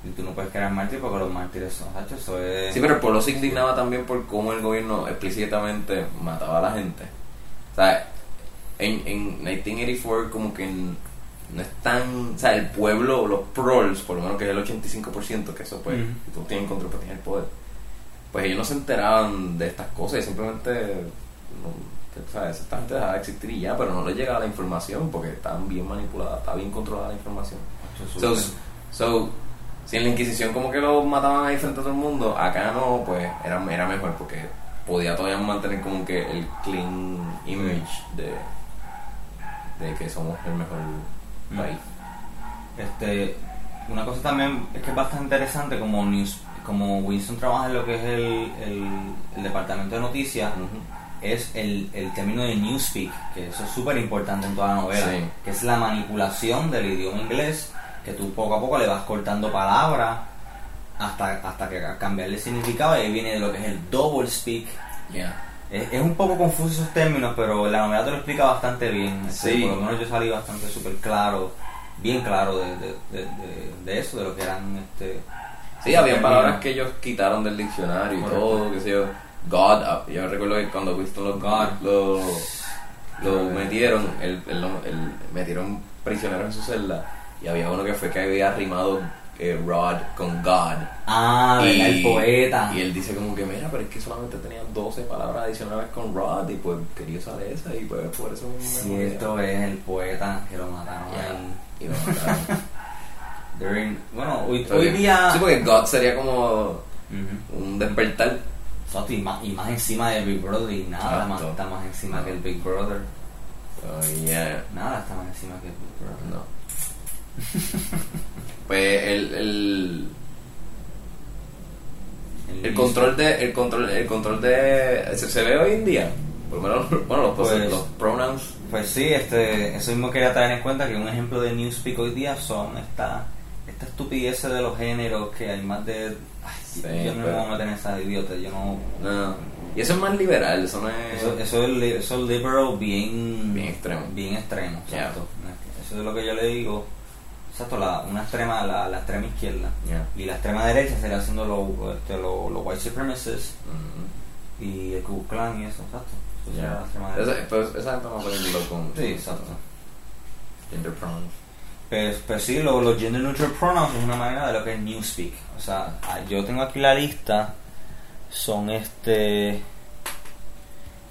Y tú no puedes crear mártires porque los mártires son. Eso es. Sí, pero el pueblo se indignaba también por cómo el gobierno explícitamente mataba a la gente. O sea, en, en 1984 como que n- no es tan... O sea, el pueblo, los proles, por lo menos que es el 85%, que eso pues, Ujú. si tú tienes control, pues tienes el poder. Pues ellos no se enteraban de estas cosas y simplemente... No, o sea, esta gente dejaba de existir y ya, pero no les llegaba la información porque estaban bien manipuladas, estaba bien controlada la información. Eso es So, so, si en la Inquisición como que lo mataban ahí frente a todo el mundo, acá no, pues era, era mejor porque podía todavía mantener como que el clean image de, de que somos el mejor Mm. país. Este, una cosa también es que es bastante interesante como news, como Winston trabaja en lo que es el, el, el departamento de noticias, es el, el término de newspeak, que eso es súper importante en toda la novela, Sí. que es la manipulación del idioma inglés, que tú poco a poco le vas cortando palabras hasta, hasta que cambiarle el significado y ahí viene lo que es el double speak. Yeah. Es, es un poco confuso esos términos, pero la novela te lo explica bastante bien. Este, Sí. Por lo menos yo salí bastante súper claro, bien claro de, de, de, de- eso, de lo que eran este, Sí, había palabras que ellos quitaron del diccionario y Correcto. todo, qué sé yo. God, ah, yo recuerdo que cuando Winston lo, God. lo, lo metieron, el, el, el- metieron prisioneros en su celda y había uno que fue que había rimado eh, Rod con God. Ah, ¿verdad? el poeta. Y él dice como que, mira, pero es que solamente tenían 12 palabras adicionales con Rod y pues quería usar esa y pues por eso Cierto es el poeta que lo mataron Ya, ahí. y lo mataron. During- bueno, hoy, Porque- hoy día. Sí, porque God sería como un despertar. Exacto, y, más, y más encima del Big Brother, y nada más está más encima No. que el Big Brother. Oh, yeah. Nada está más encima que el Big Brother. No. Pues el, el, el control de el control el control de se, se ve hoy en día por lo menos bueno los, Pues- los pronouns Pues sí, este, eso mismo quería traer en cuenta que un ejemplo de Newspeak hoy día son esta, esta estupidez de los géneros que hay más de... Ay, Sí, yo no me voy a meter en esa idiota, yo no... no y eso es más liberal eso no es Eso, eso, es, li- eso es liberal bien... Bien extremo. Bien extremo, Yeah. Eso es lo que yo le digo. Exacto, la, una extrema, la, la extrema izquierda. Yeah. Y la extrema derecha sería haciendo los este, lo, lo white supremacists y el Ku Klan y eso, exacto. Eso Yeah. la extrema Esa- derecha. pues, esa gente no puede irlo con Sí, exacto. gender pronouns Pues, pues sí, lo- los gender neutral pronouns es una manera de lo que es newspeak. O sea, ah, yo tengo aquí la lista. Son este.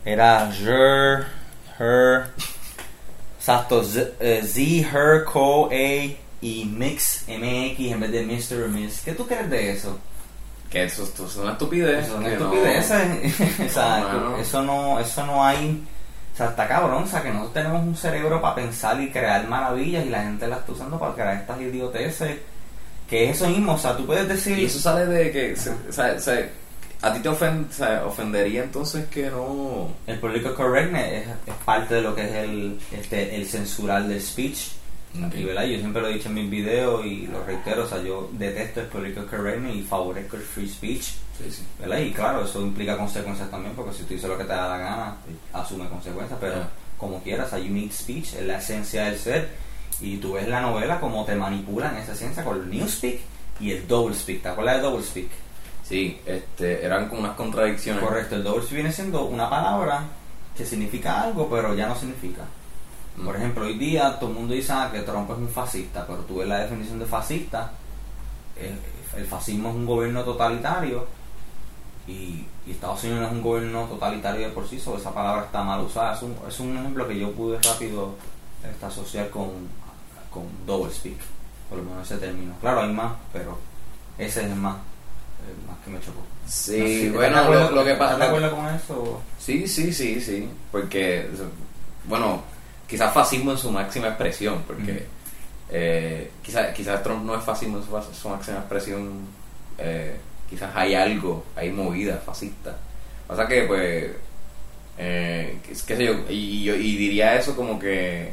Era her, her. Exacto, z, eh, Z, her, co, a y mix, mx en vez de Mr. o Miss. ¿Qué tú crees de eso? Que eso, eso es una estupidez. Eso es una no- estupidez. o sea, No, no, no. eso no, eso no hay. O sea, está cabrón, o sea, que nosotros tenemos un cerebro para pensar y crear maravillas y la gente la está usando para crear estas idioteces. Que es eso mismo, o sea, tú puedes decir. Y eso sale de que, se- o sea, o sea, a ti te ofen- o sea, ofendería entonces que no... El political correctness es, es parte de lo que es el, este, el censurar del speech. Ok. Y, ¿verdad? Yo siempre lo he dicho en mis videos y lo reitero, o sea, yo detesto el political correctness y favorezco el free speech. Sí, sí. ¿verdad? Y claro, eso implica consecuencias también, porque si tú dices lo que te da la gana, asume consecuencias, pero como quieras, hay unique speech, es la esencia del ser, y tú ves la novela como te manipulan esa esencia con el newspeak y el doublespeak, ¿te acuerdas de doublespeak? Sí, este, eran como unas contradicciones. Correcto, el doublespeak viene siendo una palabra que significa algo, pero ya no significa. Por ejemplo, hoy día todo el mundo dice ah, que Trump es un fascista, pero tú ves la definición de fascista, eh, el fascismo es un gobierno totalitario y, y Estados Unidos no es un gobierno totalitario de por sí, so esa palabra está mal usada. Es un, es un ejemplo que yo pude rápido este, asociar con, con double speak, por lo menos ese término. Claro, hay más, pero ese es el más, el más que me chocó. Sí, No sé, ¿estás de bueno, acuerdo- lo, lo que ¿Estás de pasa... acuerdo con eso? Sí, sí, sí, sí, porque, bueno, quizás fascismo en su máxima expresión, porque Ujú. eh, quizás, quizás Trump no es fascismo en su, máxima expresión, eh, quizás hay algo, hay movida fascista. Pasa que, pues, eh, qué, sé yo, y, yo- y diría eso como que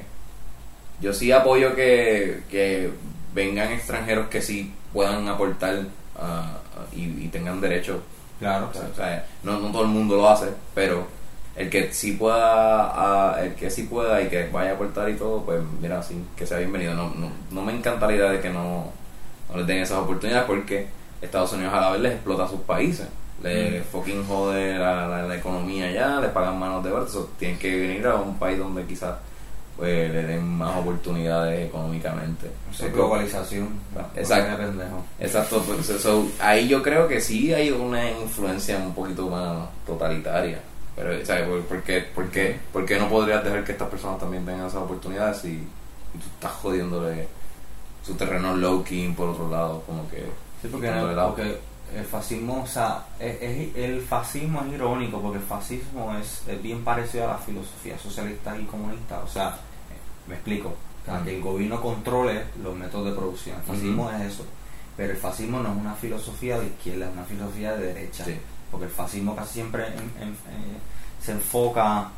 yo sí apoyo que, que vengan extranjeros que sí puedan aportar ah, y, y tengan derecho Claro, o sea, o sea, no, no todo el mundo lo hace, pero el que sí pueda, ah, el que sí pueda y que vaya a aportar y todo, pues mira, sí, que sea bienvenido. No, no, no me encanta la idea de que no, no les den esas oportunidades porque Estados Unidos a la vez les explota a sus países. Le Mm. fucking jode la, la, la economía ya, les pagan manos de obra, tienen que venir a un país donde quizás pues, le den más oportunidades económicamente. Es So, globalización. Exacto. Exacto, pues, so, ahí yo creo que sí hay una influencia un poquito más totalitaria. Pero, ¿sabes? ¿Por, por qué, por, qué, por qué no podrías dejar que estas personas también tengan esas oportunidades si tú estás jodiéndole su terreno low-key por otro lado? Como que. Sí, porque, el fascismo, o sea, es- es- el fascismo es irónico porque el fascismo es, es bien parecido a la filosofía socialista y comunista. O sea, me explico, o sea, Ujú. que el gobierno controle los métodos de producción. El fascismo es eso. Pero el fascismo no es una filosofía de izquierda, es una filosofía de derecha. Sí. Porque el fascismo casi siempre en- en- eh, se enfoca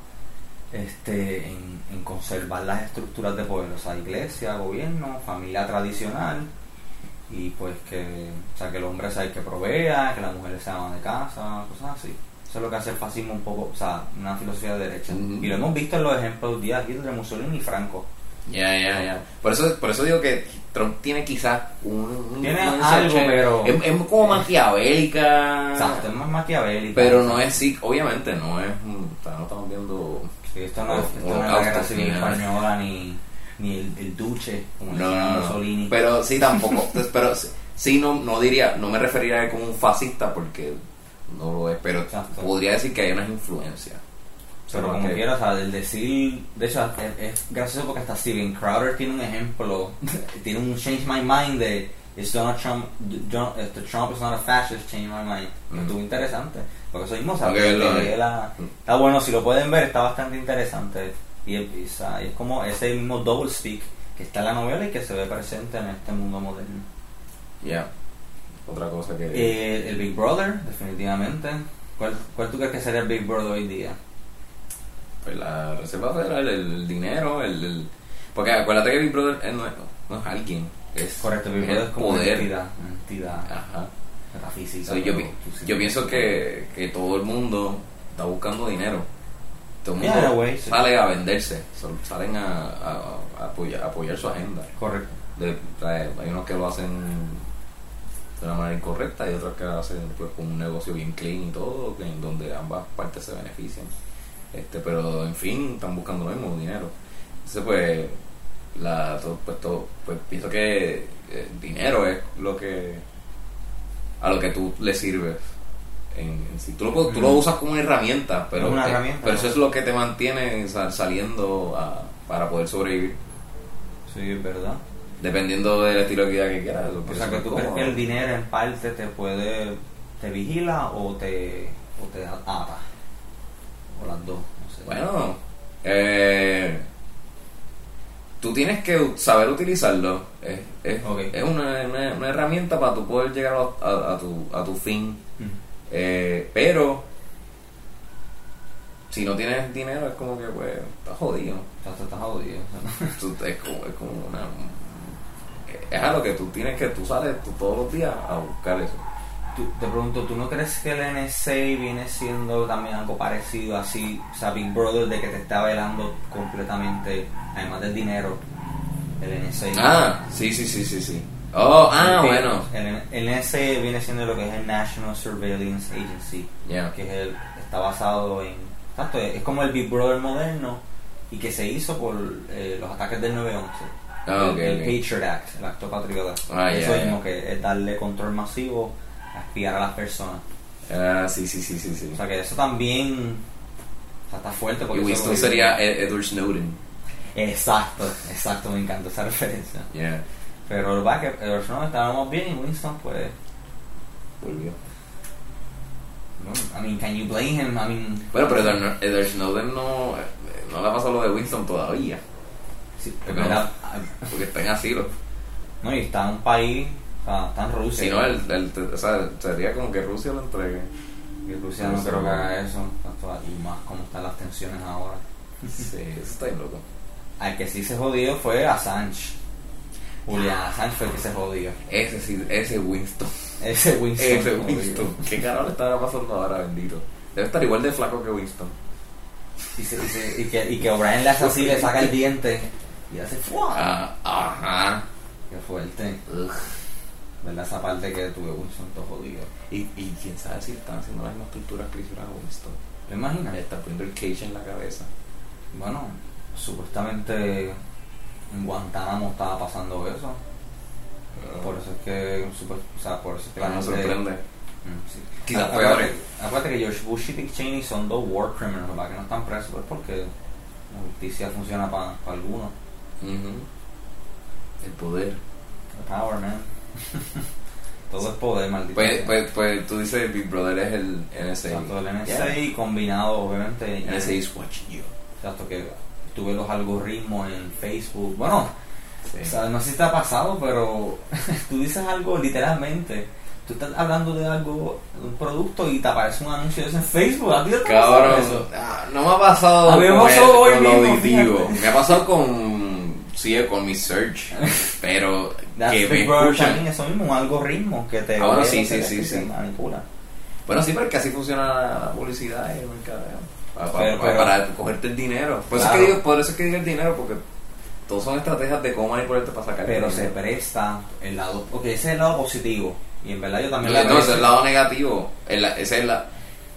este, en, en conservar las estructuras de poder, o sea, iglesia, gobierno, familia tradicional, y pues que, o sea, que el hombre sea el que provea, que las mujeres se aman de casa, cosas así. Eso es lo que hace el fascismo un poco, o sea, una filosofía de derecha. Y lo hemos visto en los ejemplos días Hitler, Mussolini y Franco. Ya, ya, ya. Por eso, por eso digo que Trump tiene quizás un. Tiene algo, pero- Es, es como maquiavélica. Exacto, es más maquiavélico. Pero no es, sí, obviamente no es. no estamos viendo. Sí, esto no, es, esto no es la guerra civil española ni, ni el, el duche, como No, decía no, no. Mussolini. Pero sí, tampoco. Pero sí- sí, no, no diría, no me referiría a él como un fascista porque no lo es, pero Exacto. podría decir que hay unas influencias. Pero como quiera, o sea, el decir, de hecho, es, es gracioso porque hasta Steven Crowder tiene un ejemplo, tiene un Change My Mind de Is Donald Trump, John, este, Trump is not a fascist, change my mind. Mm. Estuvo interesante, porque eso mismo, o sea, Tengo que la- está bueno, si lo pueden ver, está bastante interesante. Y, y, o sea, y es como ese mismo double speak que está en la novela y que se ve presente en este mundo moderno. Ya. Otra cosa que. Eh, el Big Brother, definitivamente. ¿Cuál, ¿Cuál tú crees que sería el Big Brother hoy día? Pues la Reserva Federal, el, dinero, el, el- Porque acuérdate que Big Brother eh, no, es, no es alguien. Es, Correcto, Big Brother es como una poder. entidad, una entidad Ajá. metafísica. So, yo, pienso que, que todo el mundo está buscando dinero. Todo el mundo sí. sale a venderse, salen a, a- a apoyar, a apoyar su agenda. Correcto. De- hay unos que lo hacen de una manera incorrecta y otros que lo hacen pues, con un negocio bien clean y todo, que en donde ambas partes se benefician. Este, pero en fin, están buscando lo mismo, dinero. Entonces pues, la, todo, pues, todo- pues pienso que eh, dinero es lo que a lo que tú le sirves. En, en sí. tú, lo, tú lo usas como una herramienta, pero, Es una herramienta, pero eso es lo que te mantiene sa- saliendo a- para poder sobrevivir. Sí, es verdad. Dependiendo del estilo de vida que quieras. Lo O que sea, que tú crees que el dinero en parte te puede te vigila o te, o te ata. O las dos, no sé. Bueno, eh, tú tienes que saber utilizarlo. Es, es, es una, una- una herramienta para tú poder llegar a, a- a tu, a tu fin. Mm. Eh, pero, si no tienes dinero, es como que, pues, estás jodido. Te estás jodido. Tú- es, como, es como una. Es algo que tú tienes que. Tú sales tú todos los días a buscar eso. Te pregunto, ¿tú no crees que el NSA viene siendo también algo parecido así? O sea, Big Brother de que te está velando completamente, además del dinero, el NSA. Ah, sí, sí, sí, sí, sí. Oh, ah, bueno. El, el NSA viene siendo lo que es el National Surveillance Agency, Ya. que es el, está basado en... Exacto, es como el Big Brother moderno y que se hizo por eh, los ataques del 9-11. Ah, ok, el. Patriot Act, el acto patriota. Ah, Eso ya, mismo que es darle control masivo a espiar a las personas. Ah, sí, sí, sí, sí, sí. O sea que eso también o sea, está fuerte. Y porque eso Winston sería Ed- Edward Snowden. Exacto, exacto, me encanta esa referencia. Yeah. Pero va que Edward Snowden estábamos bien y Winston pues... Volvió. no, I mean, can you blame him? I mean... Bueno, pero Edward, Edward Snowden no, no le ha pasado lo de Winston todavía. Sí, Porque no. Porque está en asilo. no, y está en un país, está en Rusia. Si no, el, el- o sea, sería como que Rusia lo entregue. Y Rusia no creo que haga eso, y más como están las tensiones ahora. Sí, eso está bien loco. Al que sí se jodió fue Assange. Julian Assange fue el que se jodió. Ese sí, ese Winston. Ese Winston. Ese. Winston. ¿Qué carajo le estará pasando ahora, bendito? Debe estar igual de flaco que Winston. Y, se- y se- y que, y que O'Brien le hace así, le saca el diente y hace ¡fua! Ah, ajá. Qué fuerte. Ugh. ¿Verdad? Esa parte que tuve Winston todo jodido. Y, y quién sabe si están haciendo las mismas torturas que hicieron a Winston. ¿Te imaginas? Le está poniendo el cage en la cabeza. Bueno, supuestamente en Guantánamo estaba pasando eso. Por eso es que, super- o sea, por eso es que la Ah, no gente- sorprende. Mm, sí. Quizás Ah, peor. acuérdate, que George Bush y Dick Cheney son dos war criminals, ¿verdad? Que no están presos, pues porque la justicia funciona para algunos. Ujú. El poder. The power, man. Todo es poder, maldito. Pues, pues, pues tú dices Big Brother es el NSA. Exacto, el NSA combinado, obviamente. NSA is watching you. Exacto, que tuve los algoritmos en Facebook. Bueno, Sí. o sea, no sé si te ha pasado, pero tú dices algo literalmente. Tú estás hablando de algo, de un producto y te aparece un anuncio de eso en Facebook. ¿A ti te Cabrón, eso? ah, no me ha pasado A mí me con, pasó el- hoy mismo. Me ha pasado con, sí, con mi search, pero That's que me escuchan. también, eso mismo, un algoritmo que te Ah, bueno, sí, sí, sí, sí. manipula. Bueno, sí, porque así funciona la publicidad y el mercadeo. Para, para- Pero- para- pero- para cogerte el dinero. Por, eso es que digo, por eso es que digo el dinero, porque todos son estrategias de cómo manipularte para sacar Pero el se dinero. presta el lado. Ok, ese es el lado positivo. Y en verdad yo también No, lo no, ese es el lado negativo. El, ese es la,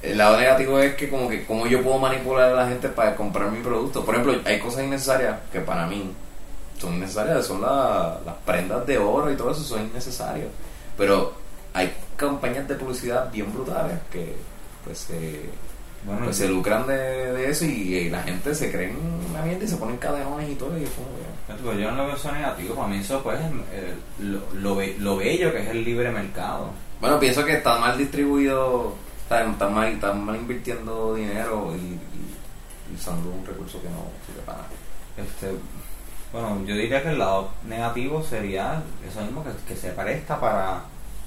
el lado negativo es que como que cómo yo puedo manipular a la gente para comprar mi producto. Por ejemplo, hay cosas innecesarias que para mí son innecesarias, son la- las prendas de oro y todo eso son innecesarios. Pero hay campañas de publicidad bien brutales que pues se, Bueno, pues, se lucran de, de eso y, y la gente se cree en una mierda y se ponen caderones y todo y es como yo no lo veo eso negativo, para mí eso pues es eh, lo, lo, be- lo bello que es el libre mercado. Bueno, pienso que está mal distribuido, está, está mal, está mal invirtiendo dinero y, y- y usando un recurso que no sirve para nada. Este, bueno, yo diría que el lado negativo sería eso mismo, que, que se presta para,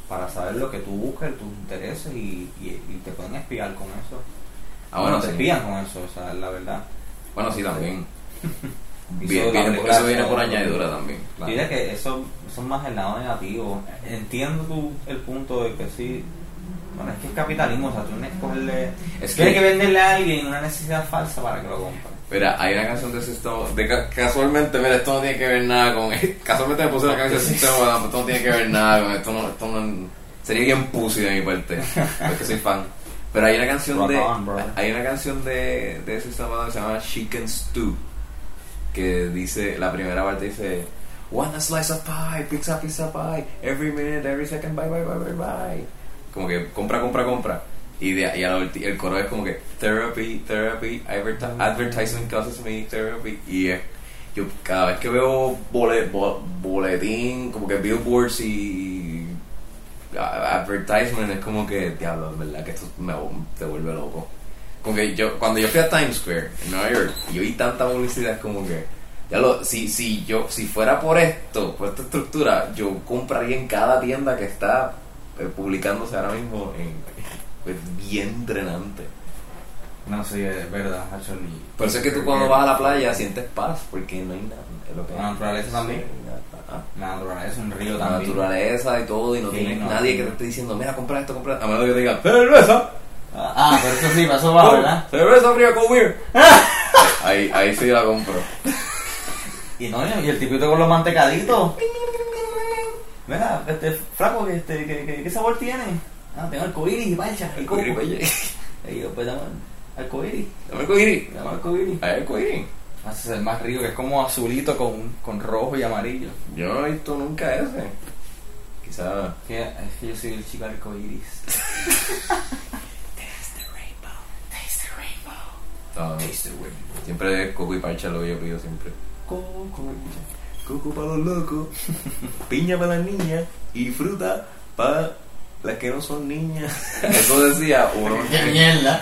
para saber lo que tú buscas, tus intereses y, y, y te pueden espiar con eso. Ah, bueno, bueno, te sí. espían con eso, o sea, la verdad. Bueno, sí, también. Y Viene- película eso viene por añadidura también. Yo claro. diría que eso, eso es más el lado negativo. Entiendo tú el punto de que sí. Bueno, es que es capitalismo, o sea, tú tienes que cogerle. Es tienes que- que venderle a alguien una necesidad falsa para que lo compre. Mira, hay una canción de System de ca- casualmente, mira, esto no tiene que ver nada con casualmente me puse la canción de System of a Down, pero esto no tiene que ver nada con esto, no, esto no, sería bien pussy de mi parte, porque soy fan. Pero hay una canción Rock de on, hay una canción de, de System of a Down que se llama Chicken Stew que dice, la primera parte dice One slice of pie, pizza, pizza pie, every minute, every second, bye, bye, bye, bye, bye. Como que compra, compra, compra. Y, de, y ulti- el coro es como que therapy, therapy, adverti- advertisement causes me therapy. Y es, yo cada vez que veo bole- bo- boletín, como que billboards y a- advertisement es como que, diablo, en verdad que esto me te vuelve loco. Como que yo, cuando yo fui a Times Square en Nueva York, yo vi tanta publicidad, como que, diablo, si, si yo, si fuera por esto, por esta estructura, yo compraría en cada tienda que está eh, publicándose ahora mismo en, es bien drenante. No, sí, es verdad, ni- Por eso es que tú cuando vas a la playa sientes paz, porque no hay nada. es lo que La naturaleza también. Nada. Ah. La naturaleza, un río la también. naturaleza y todo, y no Sí, tienes no. nadie que te esté diciendo, mira, compra esto, compra esto. A menos que te diga, cerveza, Ah, ah, pero eso sí, para eso va, ¿verdad? cerveza fría con beer. ahí, ahí sí la compro. Y no, y el tipito con los mantecaditos. Mira, este flaco, que este, que, que- ¿qué sabor tiene? Ah, tengo arcoíris y. Y coco. Arcoíris, oye. Y yo, pues dame arcoíris. Dame el coiri. Dame arcoíris. Ahí el coiri. Hace ser más rico, que es como azulito con, con rojo y amarillo. Yo no he visto nunca ese. Quizá. Que, es que yo soy el chico arcoíris. no, siempre es coco y parcha lo que yo pido siempre. Coco. Coco para los locos, piña para las niñas y fruta para las que no son niñas. Eso decía uno. ¡Qué mierda!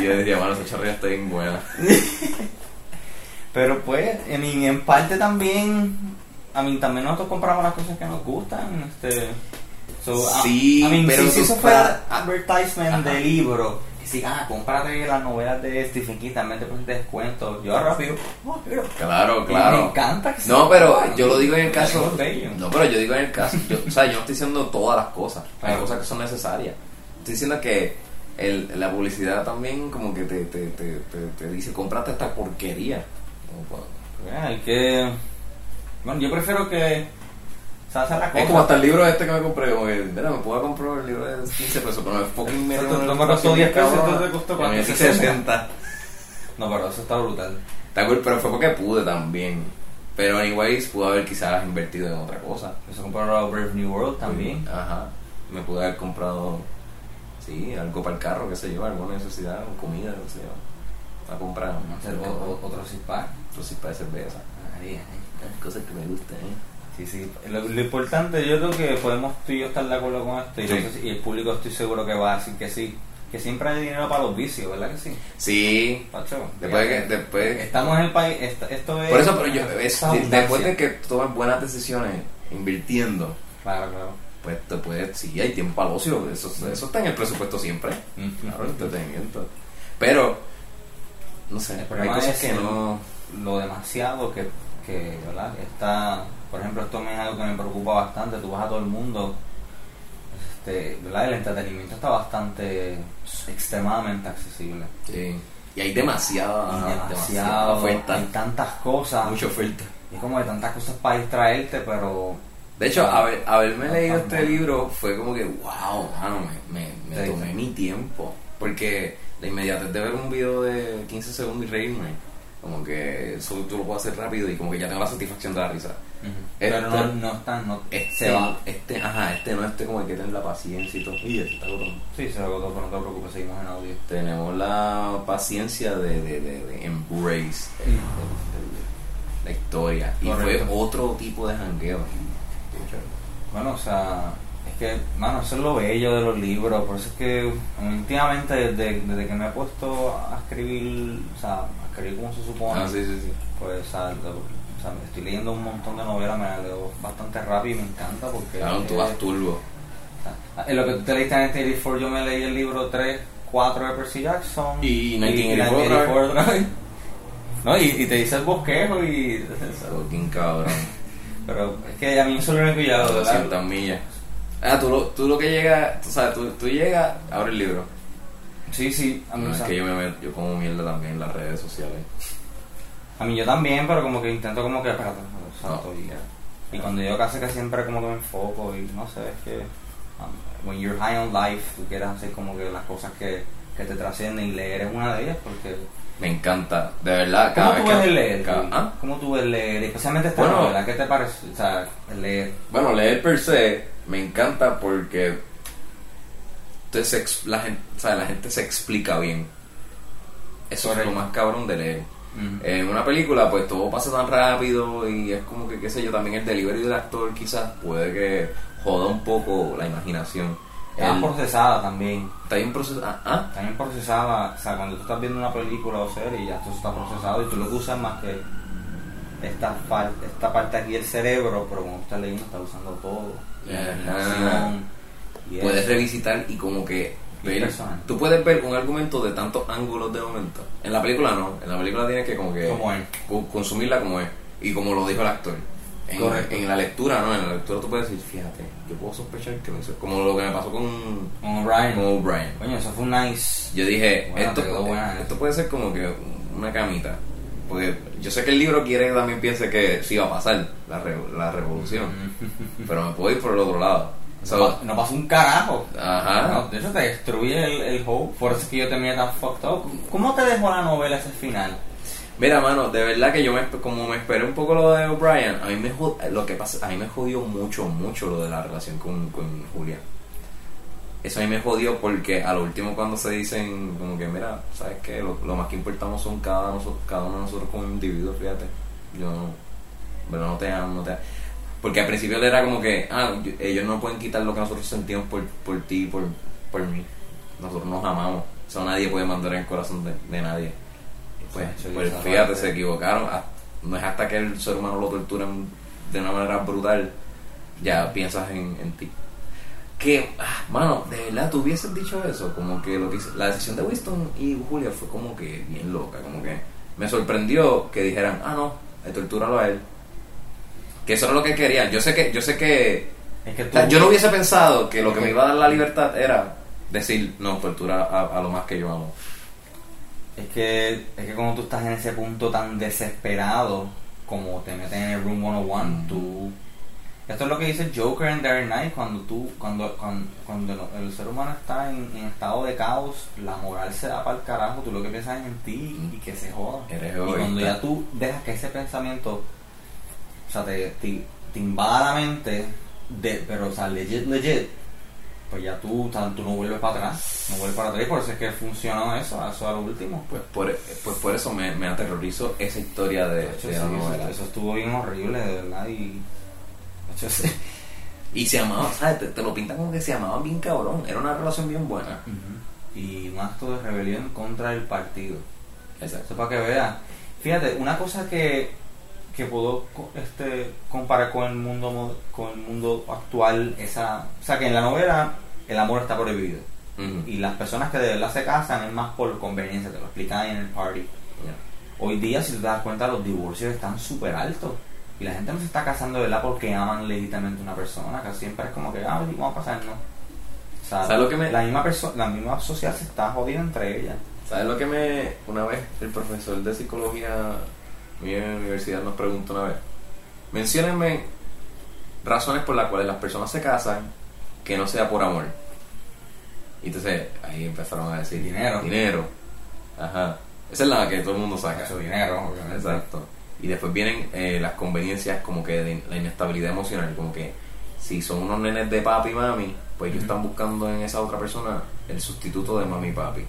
Y yo decía, bueno, esa charrea está bien buena. Pero pues, en, en parte también, a mí también nosotros compramos las cosas que nos gustan. Este, so, a- Sí, pero si, si eso fuera para- advertisement Ajá. de libro, si, ah, cómprate las novelas de Stephen King, también te pones descuento. Yo rápido, oh. Claro, Y claro. Me encanta que No, sea- pero yo lo digo en el caso. No, pero yo digo en el caso. yo- o sea, yo no estoy diciendo todas las cosas. Hay Claro. cosas que son necesarias. Estoy diciendo que el, la publicidad también, como que te, te, te, te, te dice, cómprate esta porquería. Como pa- Pues, hay que. Bueno, yo prefiero que. O sea, hacer la cosa. Es como hasta el libro este que me compré. Como que, mira, me puedo comprar el libro de 15 pesos, pero me fucking medio no me costó 10 pesos, esto te costó A mí cuánto, sí 60. 60. No, pero eso está brutal. Está cool, pero fue porque pude también. Pero anyways, pude haber quizás invertido en otra cosa. Eso compró Brave New World también. Ajá. Me pude haber comprado, sí, algo para el carro, qué sé yo, alguna necesidad, comida, qué sé yo. A comprar otro. Entonces para de cerveza. Ahí, ahí. Cosas que me gustan, ¿eh? Sí, sí. Lo, lo importante, yo creo que podemos tú y yo estar de acuerdo con esto. Y, no Sí. sé si- y el público estoy seguro que va a decir que sí. Que siempre hay dinero para los vicios, ¿verdad que sí? Sí. Pacho. Después que, después, Estamos en el país. Esto, es. por eso, pero yo, es- después de que tomes buenas decisiones invirtiendo, Claro, claro. pues te puedes, sí, hay tiempo al ocio, eso, eso está en el presupuesto siempre. Claro, entretenimiento. Pero, no sé, El hay cosas es que el- no. lo demasiado que, que ¿verdad? Está, por ejemplo, esto me es algo que me preocupa bastante. Tú vas a todo el mundo, este, ¿verdad? El entretenimiento está bastante, extremadamente accesible. Sí. Y hay demasiada, demasiada demasiado, oferta. hay tantas cosas. Mucha oferta. Y es como de tantas cosas para distraerte, pero De hecho, haber, haberme leído este libro fue como que, wow, mano, me, me, me tomé mi tiempo. Porque la inmediatez de ver un video de 15 segundos y reírme, como que eso tú lo puedes hacer rápido y como que ya tengo la satisfacción de la risa. pero Este- no, no está, no, Este, se va. este, ajá, este no, este como hay que tener la paciencia y todo. Y este está agotando. Sí, se agotó, pero no te preocupes, seguimos en audio. Tenemos la paciencia de, de, de, de embrace el- el- el- la historia. Y fue otro tipo de jangueo. Bueno, o sea, es que, mano, eso es lo bello de los libros. Por eso es que últimamente, desde, desde que me he puesto a escribir, o sea, como se supone, Ah, sí, sí, sí. pues, o sea, me estoy leyendo un montón de novelas, me las leo bastante rápido y me encanta porque. Claro, tú vas turbo. sea, en lo que tú te leíste en este 84, yo me leí el libro 3, 4 de Percy Jackson. Y 1984 1984 otra vez. No, y, y te dice el bosquejo y. Fucking cabrón. Pero es que a mí eso es lo único que yo hago, ¿verdad? 200 millas. Ah, tú lo, tú lo que llegas, tú sabes, tú, tú llegas, abre el libro. Sí, sí, a mí, No, es que yo me yo como mierda también en las redes sociales. a mí yo también, pero como que intento como que, espérate, exacto, y, y cuando yo casi que siempre como que me enfoco y no sé, es que um, when you're high on life, tú quieres hacer como que las cosas que, que te trascienden y leer es una de ellas porque... Me encanta, de verdad. ¿Cómo cada tú ves que- el leer? cada-? ¿ah? ¿Cómo tú ves leer? Especialmente esta Bueno. novela, ¿qué te parece? O sea, el leer. Bueno, leer per se me encanta porque entonces la, gente, o sea, la gente se explica bien. Eso es Correcto. lo más cabrón de leer. Ujú. En una película, pues todo pasa tan rápido y es como que, qué sé yo, también el delivery del actor quizás puede que joda un poco la imaginación. Está El- procesada también. está bien procesada. Ah, Está bien procesada. O sea, cuando tú estás viendo una película o serie, ya todo está procesado y tú lo que usas más que esta, esta parte aquí del cerebro, pero cuando estás leyendo estás usando todo. Y la Ajá. imaginación, y puedes revisitar y como que ver- tú puedes ver un argumento de tantos ángulos de momento. En la película no, en la película tienes que como que Como es. co- consumirla como es y como lo dijo el actor. En, la lectura, no, en la lectura tú puedes decir, fíjate, yo puedo sospechar que me como lo que me pasó con O'Brien. con O'Brien. Coño, eso fue un nice. Yo dije, esto, buena. puede ser como que una camita. Porque yo sé que el libro quiere que también piense que sí va a pasar la, re- la revolución. Pero me puedo ir por el otro lado. So, No, no pasó un carajo. Ajá. No, de hecho te destruye el, el hope. Por eso es que yo terminé tan fucked up. ¿Cómo te dejó la novela ese final? Mira, mano, de verdad que yo me, como me esperé un poco lo de O'Brien, a mí me jod- lo que pasa, a mí me jodió mucho, mucho lo de la relación con, con Julia. Eso a mí me jodió porque a lo último cuando se dicen como que mira, sabes qué? lo, lo más que importamos son cada, cada uno de nosotros como individuos, fíjate. Yo no, pero no te amo, no te amo. Porque al principio él era como que, ah, ellos no pueden quitar lo que nosotros sentimos por, por ti, por, por mí. Nosotros nos amamos. Eso nadie puede mandar en el corazón de, de nadie. Pues, Sí, pues fíjate, se equivocaron. Ah, No es hasta que el ser humano lo torturan de una manera brutal, ya piensas en, en ti. Que, ah, mano, de verdad, tú hubieses dicho eso. Como que lo que hice- la decisión de Winston y Julia fue como que bien loca. Como que me sorprendió que dijeran, ah, no, tortúralo a él. Que eso era lo que querían. Yo sé que, yo sé que Es que o tú. sea, yo no hubiese pensado que lo que me iba a dar la libertad era decir, no, tortura a, a lo más que yo amo. Es que, es que cuando tú estás en ese punto tan desesperado como te meten en el Room 101, Mm. tú... Esto es lo que dice Joker en Dark Knight, cuando tú, cuando, cuando, cuando el, ser humano está en, en estado de caos, la moral se da para el carajo, tú lo que piensas es en ti y que se joda. Eres y cuando ya tú dejas que ese pensamiento, o sea, te, te, te invada la mente, de, pero o sea, legit, legit, pues ya tú, tú no vuelves para atrás, no vuelves para atrás, y por eso es que funcionó eso, eso a lo último. Pues por, pues por eso me, me aterrorizó esa historia de, De hecho, de sí, la eso, novela. eso estuvo bien horrible, de verdad, y... De hecho, sí. Y se amaban, ¿sabes? Te, te lo pintan como que se amaban bien cabrón. Era una relación bien buena. Y un acto de rebelión contra el partido. Exacto. Eso para que veas. Fíjate, una cosa que, que puedo este, comparar con el mundo con el mundo actual, esa, o sea que en la novela el amor está prohibido. Ujú. Y las personas que de verdad se casan es más por conveniencia, te lo explican en el party. Ya. Hoy día, si tú te das cuenta, los divorcios están súper altos. Y la gente no se está casando de verdad porque aman legítimamente a una persona. Casi siempre es como que, ah, vamos a casarnos. O sea, ¿Sabes lo que me- la, misma perso- la misma sociedad se está jodiendo entre ellas. ¿Sabes lo que me... Una vez el profesor de psicología mío en la universidad nos preguntó una vez? Menciónenme razones por las cuales las personas se casan que no sea por amor. Y entonces ahí empezaron a decir... Dinero. Dinero. Ajá. Esa es la que todo el mundo saca. Eso dinero, obviamente. Exacto. Y después vienen eh, las conveniencias como que de la inestabilidad emocional, como que si son unos nenes de papi y mami, pues ellos están buscando en esa otra persona el sustituto de mami y papi.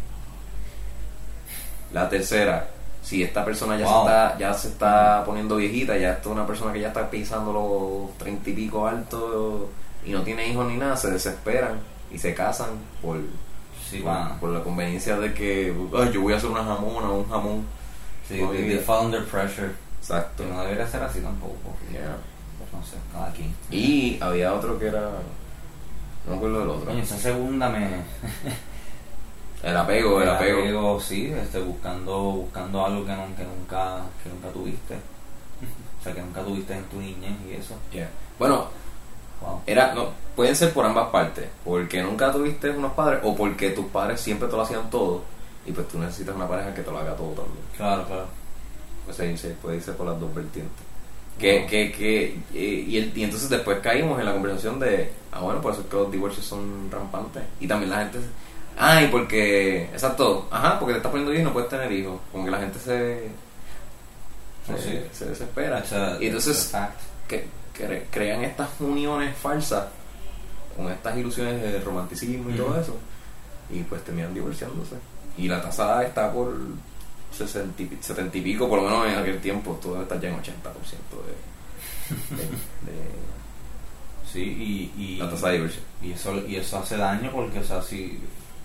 La tercera, si esta persona ya, Wow. se, está, ya se está poniendo viejita, ya es una persona que ya está pisando los treinta y pico altos y no tiene hijos ni nada, se desesperan y se casan por, Sí, por, la conveniencia de que "Ay, yo voy a hacer una jamona o un jamón. Sí, they, fall under pressure. Exacto. Que no debería ser así tampoco. porque, Yeah. pues, no sé, cada quien. Y había otro que era. No me acuerdo del otro. Coño, esa segunda me. El apego, el apego. sí, este, buscando, buscando algo que, no, que, nunca, que nunca tuviste. O sea, que nunca tuviste en tu niñez y eso. Yeah. Bueno, Wow. era, no, pueden ser por ambas partes. Porque nunca tuviste unos padres o porque tus padres siempre te lo hacían todo. Y pues tú necesitas una pareja que te lo haga todo también. Claro, claro. Pues ahí se puede irse por las dos vertientes. Que, que, que, eh, y, el- y entonces después caímos en la conversación de, ah bueno, por eso es que los divorcios son rampantes. Y también la gente, ay, porque, exacto, ajá, porque te estás poniendo hijos y no puedes tener hijos. Como que la gente se, se, sí. se desespera. It's a- y entonces que, que crean estas uniones falsas con estas ilusiones de romanticismo y todo eso. Y pues terminan divorciándose. Y la tasa está por 60 y- 70 y pico, por lo menos en aquel tiempo, todo está ya en 80% de, de, de- Sí, y, y, la tasa de divorcio. y eso y eso hace daño porque o sea si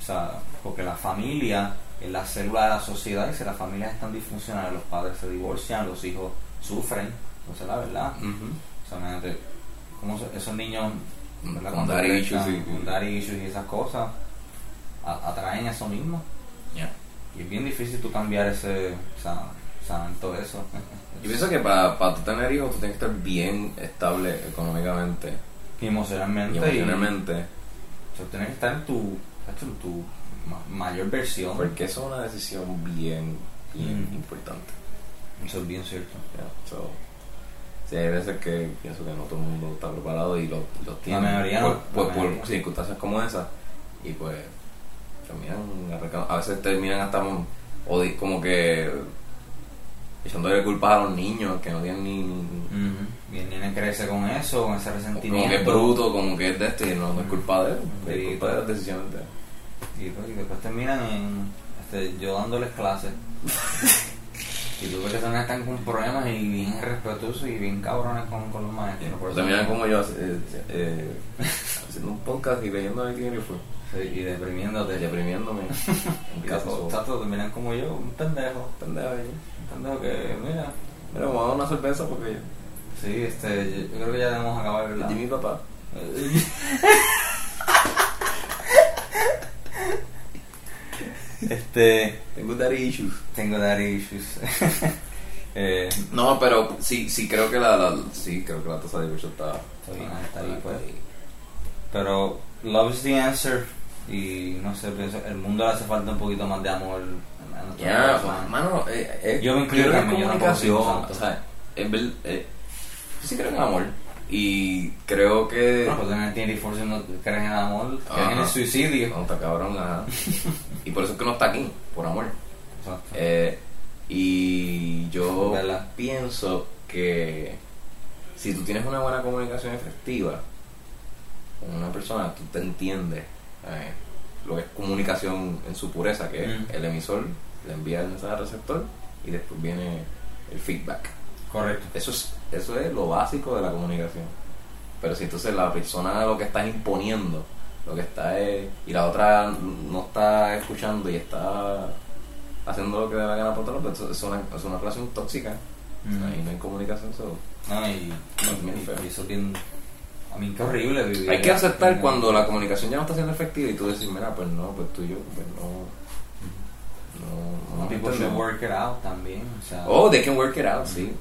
o sea porque la familia es la célula de la sociedad y si las familias están disfuncionales los padres se divorcian los hijos sufren. Esa es la verdad o sea imagínate se- esos niños con crezcan, issues issues y esas cosas a- atraen eso mismo. Y es bien difícil tú cambiar ese o sea, o sea, todo eso. Yo pienso que para, para tú tener hijos tú tienes que estar bien estable económicamente. Y emocionalmente y emocionalmente. o sea, tienes que estar en tu tu ma- mayor versión Porque eso es una decisión bien, bien Mm. importante. eso es bien cierto Ya, so, sí, hay veces que pienso que no todo el mundo está preparado y lo- los tiene mayoría por, no, por- la por mayoría. circunstancias como esas y pues terminan arrancando- a veces terminan hasta como que echándole culpas a los niños que no tienen ni, ni- Y el nene crece con eso, con ese resentimiento. como que es bruto, como que es de este y no, no es culpa de él, es Sí, culpa de las decisiones de él. Y, pues, y después terminan en, este, yo dándoles clases. y tú ves que también están con problemas y bien respetuosos y bien cabrones con, con los maestros. por O eso- terminan como yo eh, eh, haciendo un podcast y leyendo el fue Sí, y deprimiéndote. deprimiéndome en Y casa los so- tatos terminan como yo, un pendejo. pendejo ahí. Pendejo que, mira. Mira, vamos a dar una cerveza porque Sí, este, yo, yo creo que ya debemos acabar, ¿verdad? y mi papá. este, Tengo daddy issues. tengo daddy issues. eh, No, pero sí, sí creo que la, la- sí creo que la tasa de divorcio está, Está bien, está ahí, pues. Pero love is the answer. Y no sé, pienso, el mundo le hace falta un poquito más de amor. Ya, corazón. mano, eh, eh, Yo me incluyo también, yo tampoco comunicación, santo. o sea, es ver, eh, yo sí creo en el amor y creo que No, pues en el si no crees en el amor, crees en el suicidio. no está cabrón nada. y por eso es que no está aquí, por amor. Exacto. Eh, y yo ¿Verdad? pienso que si tú tienes una buena comunicación efectiva con una persona, tú te entiendes eh, lo que es comunicación en su pureza, que es Mm. el emisor le envía el mensaje al receptor y después viene el feedback. Correcto. Eso es, eso es lo básico de la comunicación. Pero si entonces la persona lo que está imponiendo, lo que está es, y la otra no está escuchando y está haciendo lo que le da la gana por otro, pues eso es una, es una relación tóxica. Mm. Ahí no hay comunicación. so- No, y, y- y eso es bien. A mí, qué horrible vivir. Hay que aceptar cuando la comunicación ya no está siendo efectiva y tú decir, mira, pues no, pues tú y yo, pues no. No, no Some people should entendemos". work it out también. O sea, Oh, they can work it out, sí.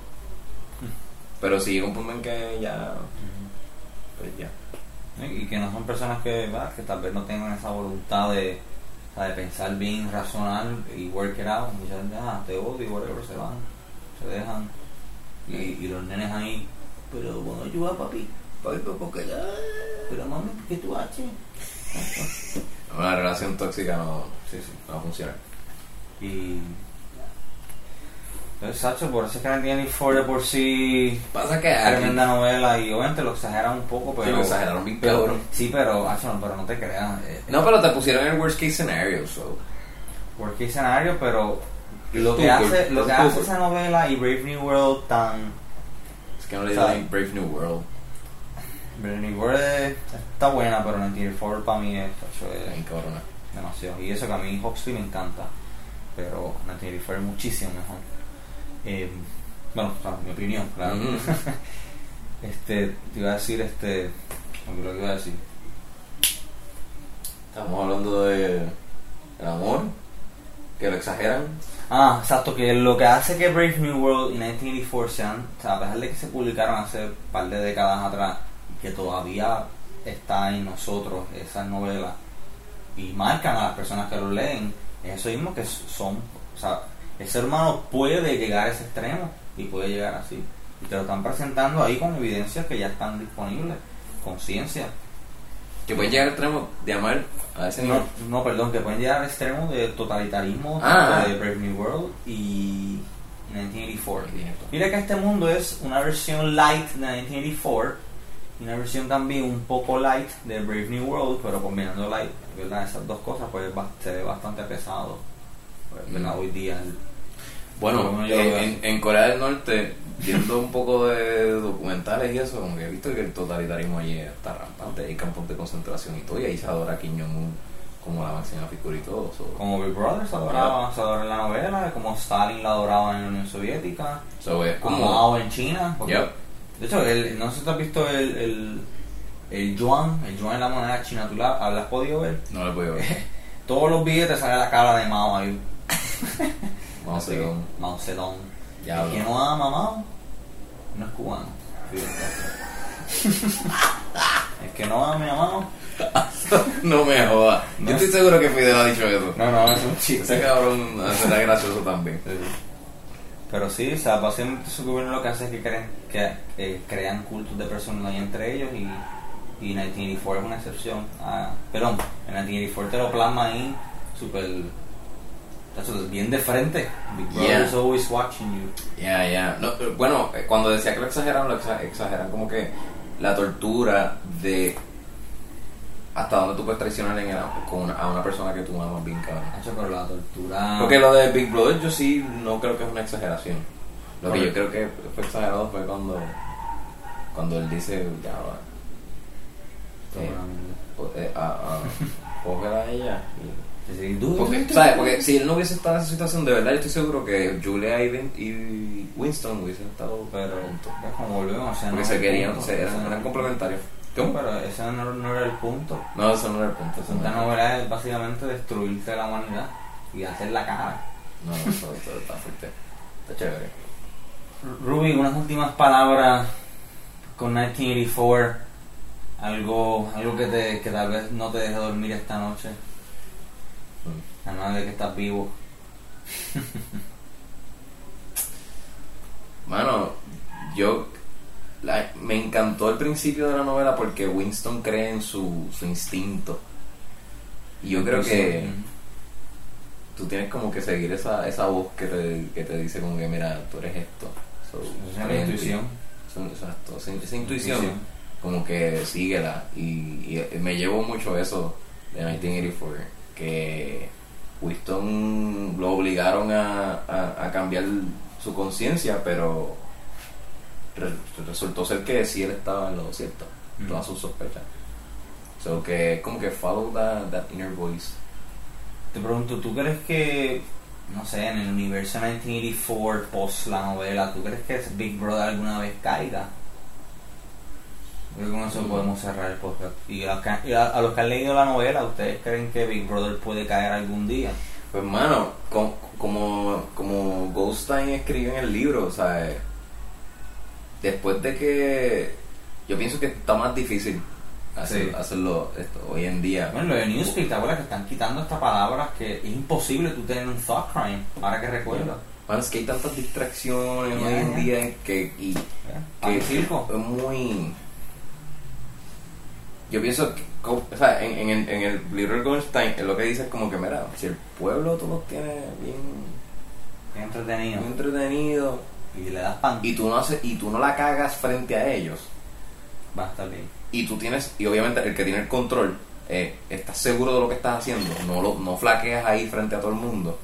Pero si llega un punto en que ya, pues ya. Y que no son personas que, ¿verdad? que tal vez no tengan esa voluntad de, o sea, de pensar bien, razonar y work it out. Muchas veces, ah, te odio, whatever, se van, se dejan. Y, y los nenes ahí, pero bueno, ayuda papi, papi, pero ¿por qué? Pero mami, ¿por qué tú haces? Una relación tóxica no, Sí, sí. no va a funcionar. Y. Entonces, Sacho, por eso es que 1984 de por sí. Pasa que Tremenda novela y obviamente lo exageran un poco, pero. lo exageraron bien pero- cabrón. Sí, pero, Sacho, no, pero no te creas. eh, No, pero te pusieron el worst case scenario, so. worst case scenario, pero lo que hace, lo que hace esa novela y Brave New World tan Es que no le dieron Brave New World. Brave New World es- está buena, pero 1984 para mí es, tacho, es cabrona. demasiado. Y eso que a mí Huxley me encanta, pero 1984 es muchísimo mejor. Eh, bueno, o sea, mi opinión, claro. Ujú. este, te iba a decir, este, lo que iba a decir. Estamos hablando de el amor, que lo exageran. Ah, exacto, que lo que hace que Brave New World y 1984 sean, o sea, a pesar de que se publicaron hace un par de décadas atrás, que todavía está en nosotros esas novelas y marcan a las personas que lo leen, es eso mismo que son, o sea, el ser humano puede llegar a ese extremo y puede llegar así. Y te lo están presentando ahí con evidencias que ya están disponibles, con ciencia. Que pueden llegar al extremo de amar a ese No, no, perdón, que pueden llegar al extremo de totalitarismo Ah. de Brave New World y 1984. Bien. Mira que este mundo es una versión light de 1984 y una versión también un poco light de Brave New World, pero combinando light, ¿verdad? Esas dos cosas pues se ve bastante pesado, pues, ¿verdad? Mm. Hoy día. el- Bueno, en, Corea del Norte viendo un poco de documentales y eso, como que he visto que el totalitarismo allí está rampante, hay campos de concentración y todo, y ahí se adora a Kim Jong-un como la máxima figura y todo. so- Como Big Brother se adoraba, se adora en la novela, como Stalin la adoraba en la Unión Soviética, so es como como... Mao en China. porque- Yep. De hecho, el- no sé si te has visto el, el, el yuan, el yuan es la moneda china, ¿tú la, la has podido ver? No le puedo ver. Todos los billetes sale la cara de Mao ahí. Ver. que, Mao Zedong. Ya el que no ama a Mao no es cubano. el que no ame a Mao. no me jodas. No. Yo estoy seguro que Fidel ha dicho eso. No, no, es un Ese chiste. cabrón será gracioso también. Pero sí, o sea, básicamente su gobierno lo que hace es que crean, que, eh, crean cultos de personalidad entre ellos y, y 1984 es una excepción. Ah, perdón, en 1984 te lo plasma ahí súper... Bien de frente. Big Brother Yeah. always watching you. Ya. No, eh, bueno, eh, cuando decía que lo exageran, lo exa- exageran como que la tortura de hasta dónde tú puedes traicionar en el- con una- a una persona que tú amas bien cabrón. Hacho, pero la tortura... Porque lo de Big Brother yo sí no creo que es una exageración. Lo que yo creo que fue exagerado fue cuando cuando él dice, ya va, eh, po- eh, a, a, a ella. y- Sí, Porque, ¿sabes? Porque si él no hubiese estado en esa situación, de verdad yo estoy seguro que Julia y, Vin- y Winston hubiesen estado Pero, juntos. es como volvemos, o sea, Porque no se querían, punto, se- eran complementarios. No, Pero ese no, no era el punto. No, eso no era el punto. no Esta novela es básicamente destruirte la humanidad y hacer la cara. No, eso, eso está fuerte. Está chévere. Ruby, unas últimas palabras con 1984. Algo, algo que, te, que tal vez no te deje dormir esta noche. Mm. Además de que estás vivo. Mano, yo me encantó el principio de la novela porque Winston cree en su, su instinto. Y yo creo que tú tienes como que seguir esa, esa voz que te, que te dice como que mira, tú eres esto. So, Esa es intuición. Exacto, esa, esa intuición, Intuición. como que síguela. Y, y me llevo mucho eso de 1984, que Winston lo obligaron a, a, a cambiar su conciencia, pero resultó ser que sí él estaba en lo cierto, Mm. todas sus sospechas. So que como que follow that, that inner voice. Te pregunto, ¿tú crees que, no sé, en el universo 1984 post la novela, ¿tú crees que Big Brother alguna vez caiga? Creo que con eso Mm. podemos cerrar el podcast. Y, a, los que- y a- a los que han leído la novela, ¿ustedes creen que Big Brother puede caer algún día? Pues mano, co- como, como Goldstein escribe en el libro, o sea, después de que yo pienso que está más difícil hacer- Sí. hacerlo esto hoy en día. Bueno, lo de Newspeak, ¿te acuerdas que están quitando esta palabra que es imposible tú tener un thought crime? Ahora que recuerdo. Mano, es que hay tantas distracciones hoy en ya. día que, y, que circo. es muy... Yo pienso que, o sea, en, en, el- en el libro de Goldstein, es lo que dice es como que, mira, si el pueblo tú los tiene bien, entretenido. entretenido Y le das pan. y tú no haces, y tú no la cagas frente a ellos, Va a estar bien. y tú tienes, y obviamente el que tiene el control, eh, estás seguro de lo que estás haciendo, no lo, no flaqueas ahí frente a todo el mundo,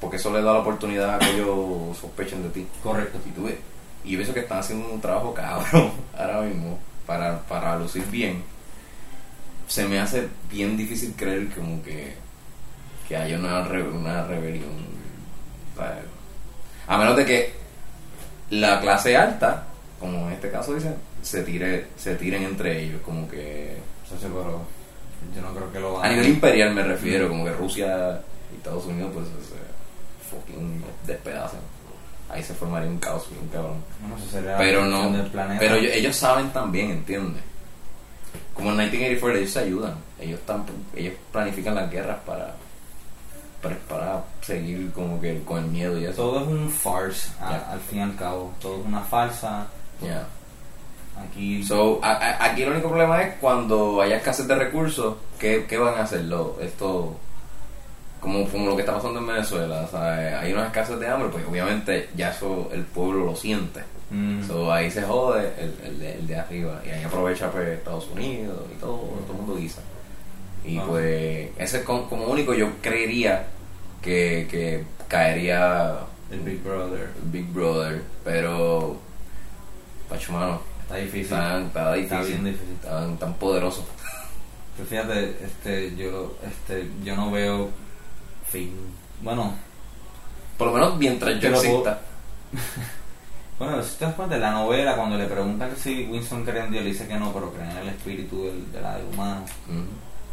porque eso le da la oportunidad a que ellos sospechen de ti. Correcto. Y, tú ves, y yo pienso que están haciendo un trabajo cabrón ahora mismo para, para lucir bien. Se me hace bien difícil creer como que, que haya una, re- una rebelión. A menos de que la clase alta, como en este caso dicen, se tire, se tiren entre ellos, como que sí, pero yo no creo que lo a nivel imperial me refiero, como que Rusia y Estados Unidos pues se fucking despedazan. Ahí se formaría un caos bien cabrón. Bueno, eso sería Pero no, pero ellos, ellos saben también, ¿entiendes? Como en 1984 ellos se ayudan, ellos están, ellos planifican las guerras para, para, para seguir como que con el miedo y eso. Todo es un farce, a- al fin y al cabo. Todo es una falsa. Yeah. Aquí. So, a- a- aquí el único problema es cuando haya escasez de recursos, ¿qué, qué van a hacer? Lo- esto, como, como lo que está pasando en Venezuela, sea, hay una escasez de hambre, pues obviamente ya eso el pueblo lo siente. Mm. So, ahí se jode el, el de, el de arriba y ahí aprovecha pues Estados Unidos y todo, todo el mundo guisa. Y pues ese es como, como único yo creería que, que caería El Big Brother. el Big Brother, pero Pacho mano, Está difícil. tan, está difícil, Está bien difícil. tan, tan poderoso. Pero fíjate, este, yo, este, yo no veo fin. Bueno, Por lo menos mientras yo exista. bueno, si te das cuenta, en la novela, cuando le preguntan que si Winston cree en Dios, le dice que no, pero cree en el espíritu del, de la del humano.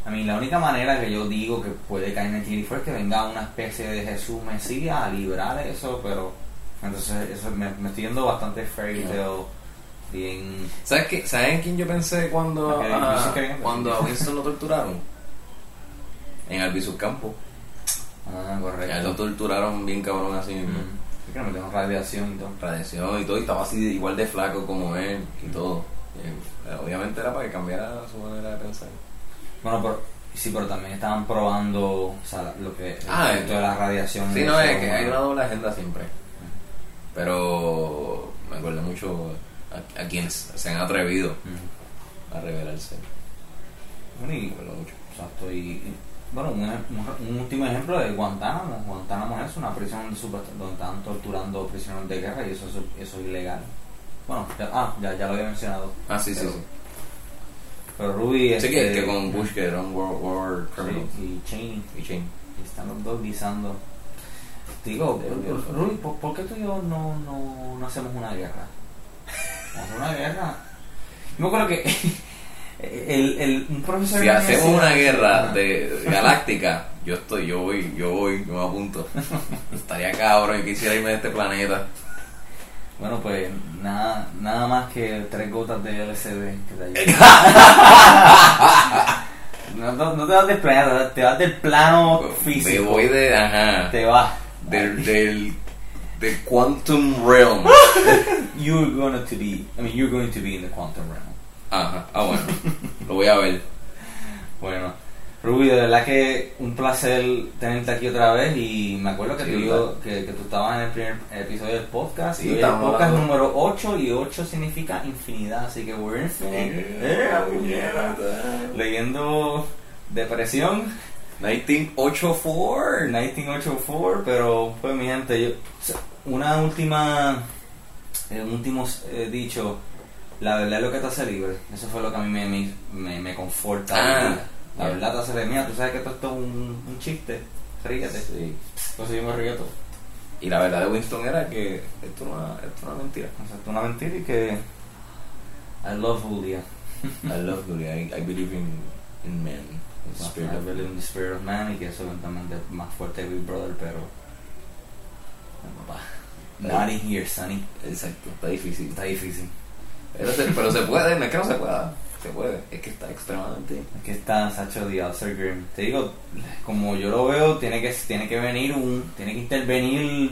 A mí, la única manera que yo digo que puede caer en el Tiri es que venga una especie de Jesús Mesías a librar eso, pero entonces eso me, me estoy yendo bastante fairy tale, bien. ¿Sabes qué? ¿Saben quién yo pensé cuando, a, que- cuando a Winston lo torturaron? En Albizu Campo. Ah, A correcto. él lo torturaron bien cabrón así mismo. Mm. Que me tengo radiación y todo. Radiación y todo, y estaba así igual de flaco como él y todo. Y, eh, obviamente era para que cambiara su manera de pensar. Bueno, pero sí, pero también estaban probando o sea, lo que Ah, el de la radiación. Sí, no, es que hay una doble agenda siempre. Pero me acuerdo mucho a, a quienes se han atrevido a revelarse. Bueno, y, Me acuerdo mucho. exacto, y, y, bueno, un, un- último ejemplo de Guantánamo. Guantánamo es una prisión donde, están torturando prisioneros de guerra y eso, es- eso es ilegal. Bueno, ya, ah, ya, ya lo había mencionado. Ah, sí, sí. Pero Ruby Sé que, este, que con Bush que eran War, war sí, Criminals. y Cheney. Y Chain. Y están los dos guisando. Digo. Ruby, ¿por, por qué tú y yo no, no, no hacemos una guerra? Hacer una guerra. Yo me acuerdo que el, el, un profesor Si hacemos una guerra de galáctica, yo estoy, yo voy, yo voy, yo me apunto. Estaría cabrón, yo quisiera irme de este planeta. Bueno, pues nada, nada más que tres gotas de LCD que te no, no, no te vas del planeta, te vas del plano Me físico. voy de, ajá, Te vas. del, del, del quantum realm. You're going to be, I mean, you're going to be in the quantum realm. Ajá, ah bueno, lo voy a ver. Bueno, Ruby, de verdad que un placer tenerte aquí otra vez y me acuerdo que, Sí, tú, que, que tú estabas en el primer episodio del podcast Sí, y el podcast hablando. número 8 y 8 significa infinidad, así que we're infinite. Eh, puñeta. Leyendo Depresión 1984. 1984, pero pues mi gente, yo, una última, eh, un último eh, dicho, la verdad es lo que te hace libre, eso fue lo que a mí me, me, me, me conforta. Ah. La verdad te hace libre, mira, tú sabes que esto, esto es un, un chiste, ríete, Sí. entonces yo me río todo. Y la verdad de Winston era que esto no esto no era mentira. O sea, esto es una mentira y que I love Julia. I love Julia. I, I believe in, in men. In the spirit I of believe in the spirit of man y que eso eventualmente es más fuerte que Big Brother, pero... Papá, Not in here, Sonny. Exacto, está difícil. Está difícil. Pero se, pero se puede, no es que no se pueda. Se puede, es que está extremadamente. Aquí está Sacho de Outer Grim. Te digo, como yo lo veo, tiene que, tiene que venir un. Tiene que intervenir.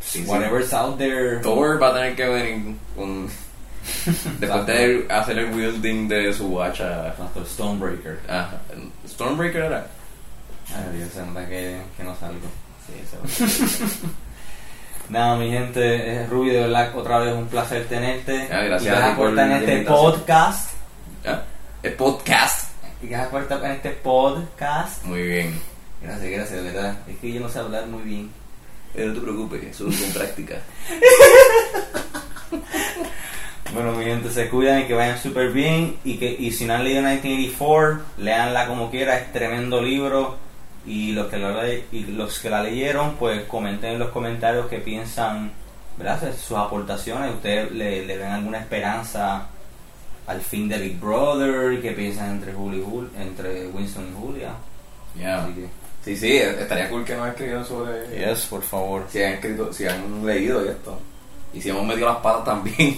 Sí, sí. whatever's out there. Thor va a tener que venir con. Después de hacer el wielding de su. Nuestro Stonebreaker. Ajá. Stormbreaker era. Ay, Dios, se nota que, que no salgo. Sí, ese Nada, mi gente, es Ruby, de verdad, otra vez un placer tenerte. Ah, gracias Y a gracias por por estar en la este podcast. El podcast. Y gracias por estar en este podcast. Muy bien. Gracias, gracias, de verdad. Es que yo no sé hablar muy bien. Pero no te preocupes, solo con práctica. Bueno, mi gente, se cuidan y que vayan súper bien. Y que y si no han leído 1984, leanla como quiera, es tremendo libro. Y los que, la, y los que la leyeron, pues comenten en los comentarios qué piensan, ¿verdad? Sus aportaciones. ¿Ustedes le, le ven alguna esperanza al fin de Big Brother? ¿Qué piensan entre, Juli, y Jul- entre Winston y Julia? Ya. Así que, Sí, sí, estaría cool que nos escribieran sobre. yes, por favor. Si han escrito, si han leído y esto. Y si hemos metido las patas también.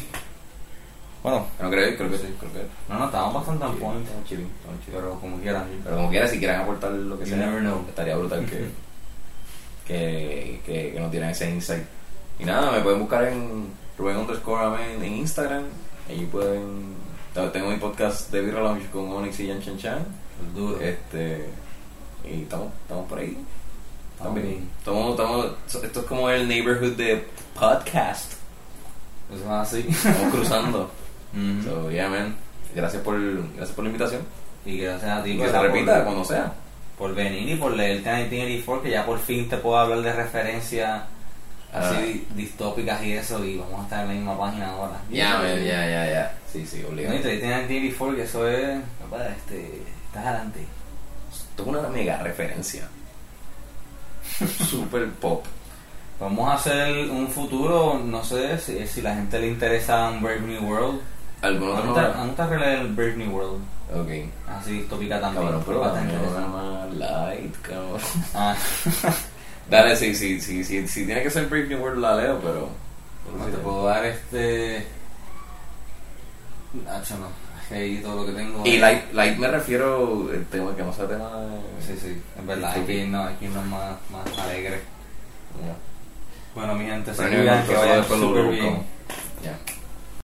Bueno, No creo, creo que sí, creo que. no, no, estamos bastante on point. Estamos chilling, estamos chilling. Pero como quieran. Pero como quiera, si quieren aportar lo que You sea, never know. estaría brutal que, que, que, que nos dieran ese insight. Y nada, me pueden buscar en Rubén underscore en Instagram. Allí pueden. Tengo mi podcast de Virra Lounge con Onyx y Yan Chan Chan. El duro. Este, y estamos, estamos por ahí. Estamos bien. Estamos, estamos, esto es como el neighborhood de podcast. Eso es así. Estamos cruzando. So, yeah, man. Gracias por, gracias por la invitación. Y gracias a ti Y que se repita por, cuando sea. por venir y por leerte 1984, que ya por fin te puedo hablar de referencia así distópicas y eso, y vamos a estar en la misma página ahora. Ya, ya, ya, ya. Sí, sí, No, y obligado. te tienen TV4, que eso es. papá, este. Estás adelante. Esto es una mega referencia. Super pop. Vamos a hacer un futuro, no sé si, si la gente le interesa un Brave New World. ¿Algún otro mí te- a nombre? mí te releer el Brave New World. Ok. Así distópica también. Cabrón, pero bastante light, cabrón. Ah, Dale, sí, sí, sí, sí, tiene que ser Brave New World la leo, pero... no te puedo dar este. Nacho, no. Ahí todo lo que tengo. Y light, light me refiero el tema que no sea tema de... Sí, sí, es verdad. Hay que irnos, más, más alegre. Ya. Bueno, mi gente, se que vayan buscamos. bien. Ya.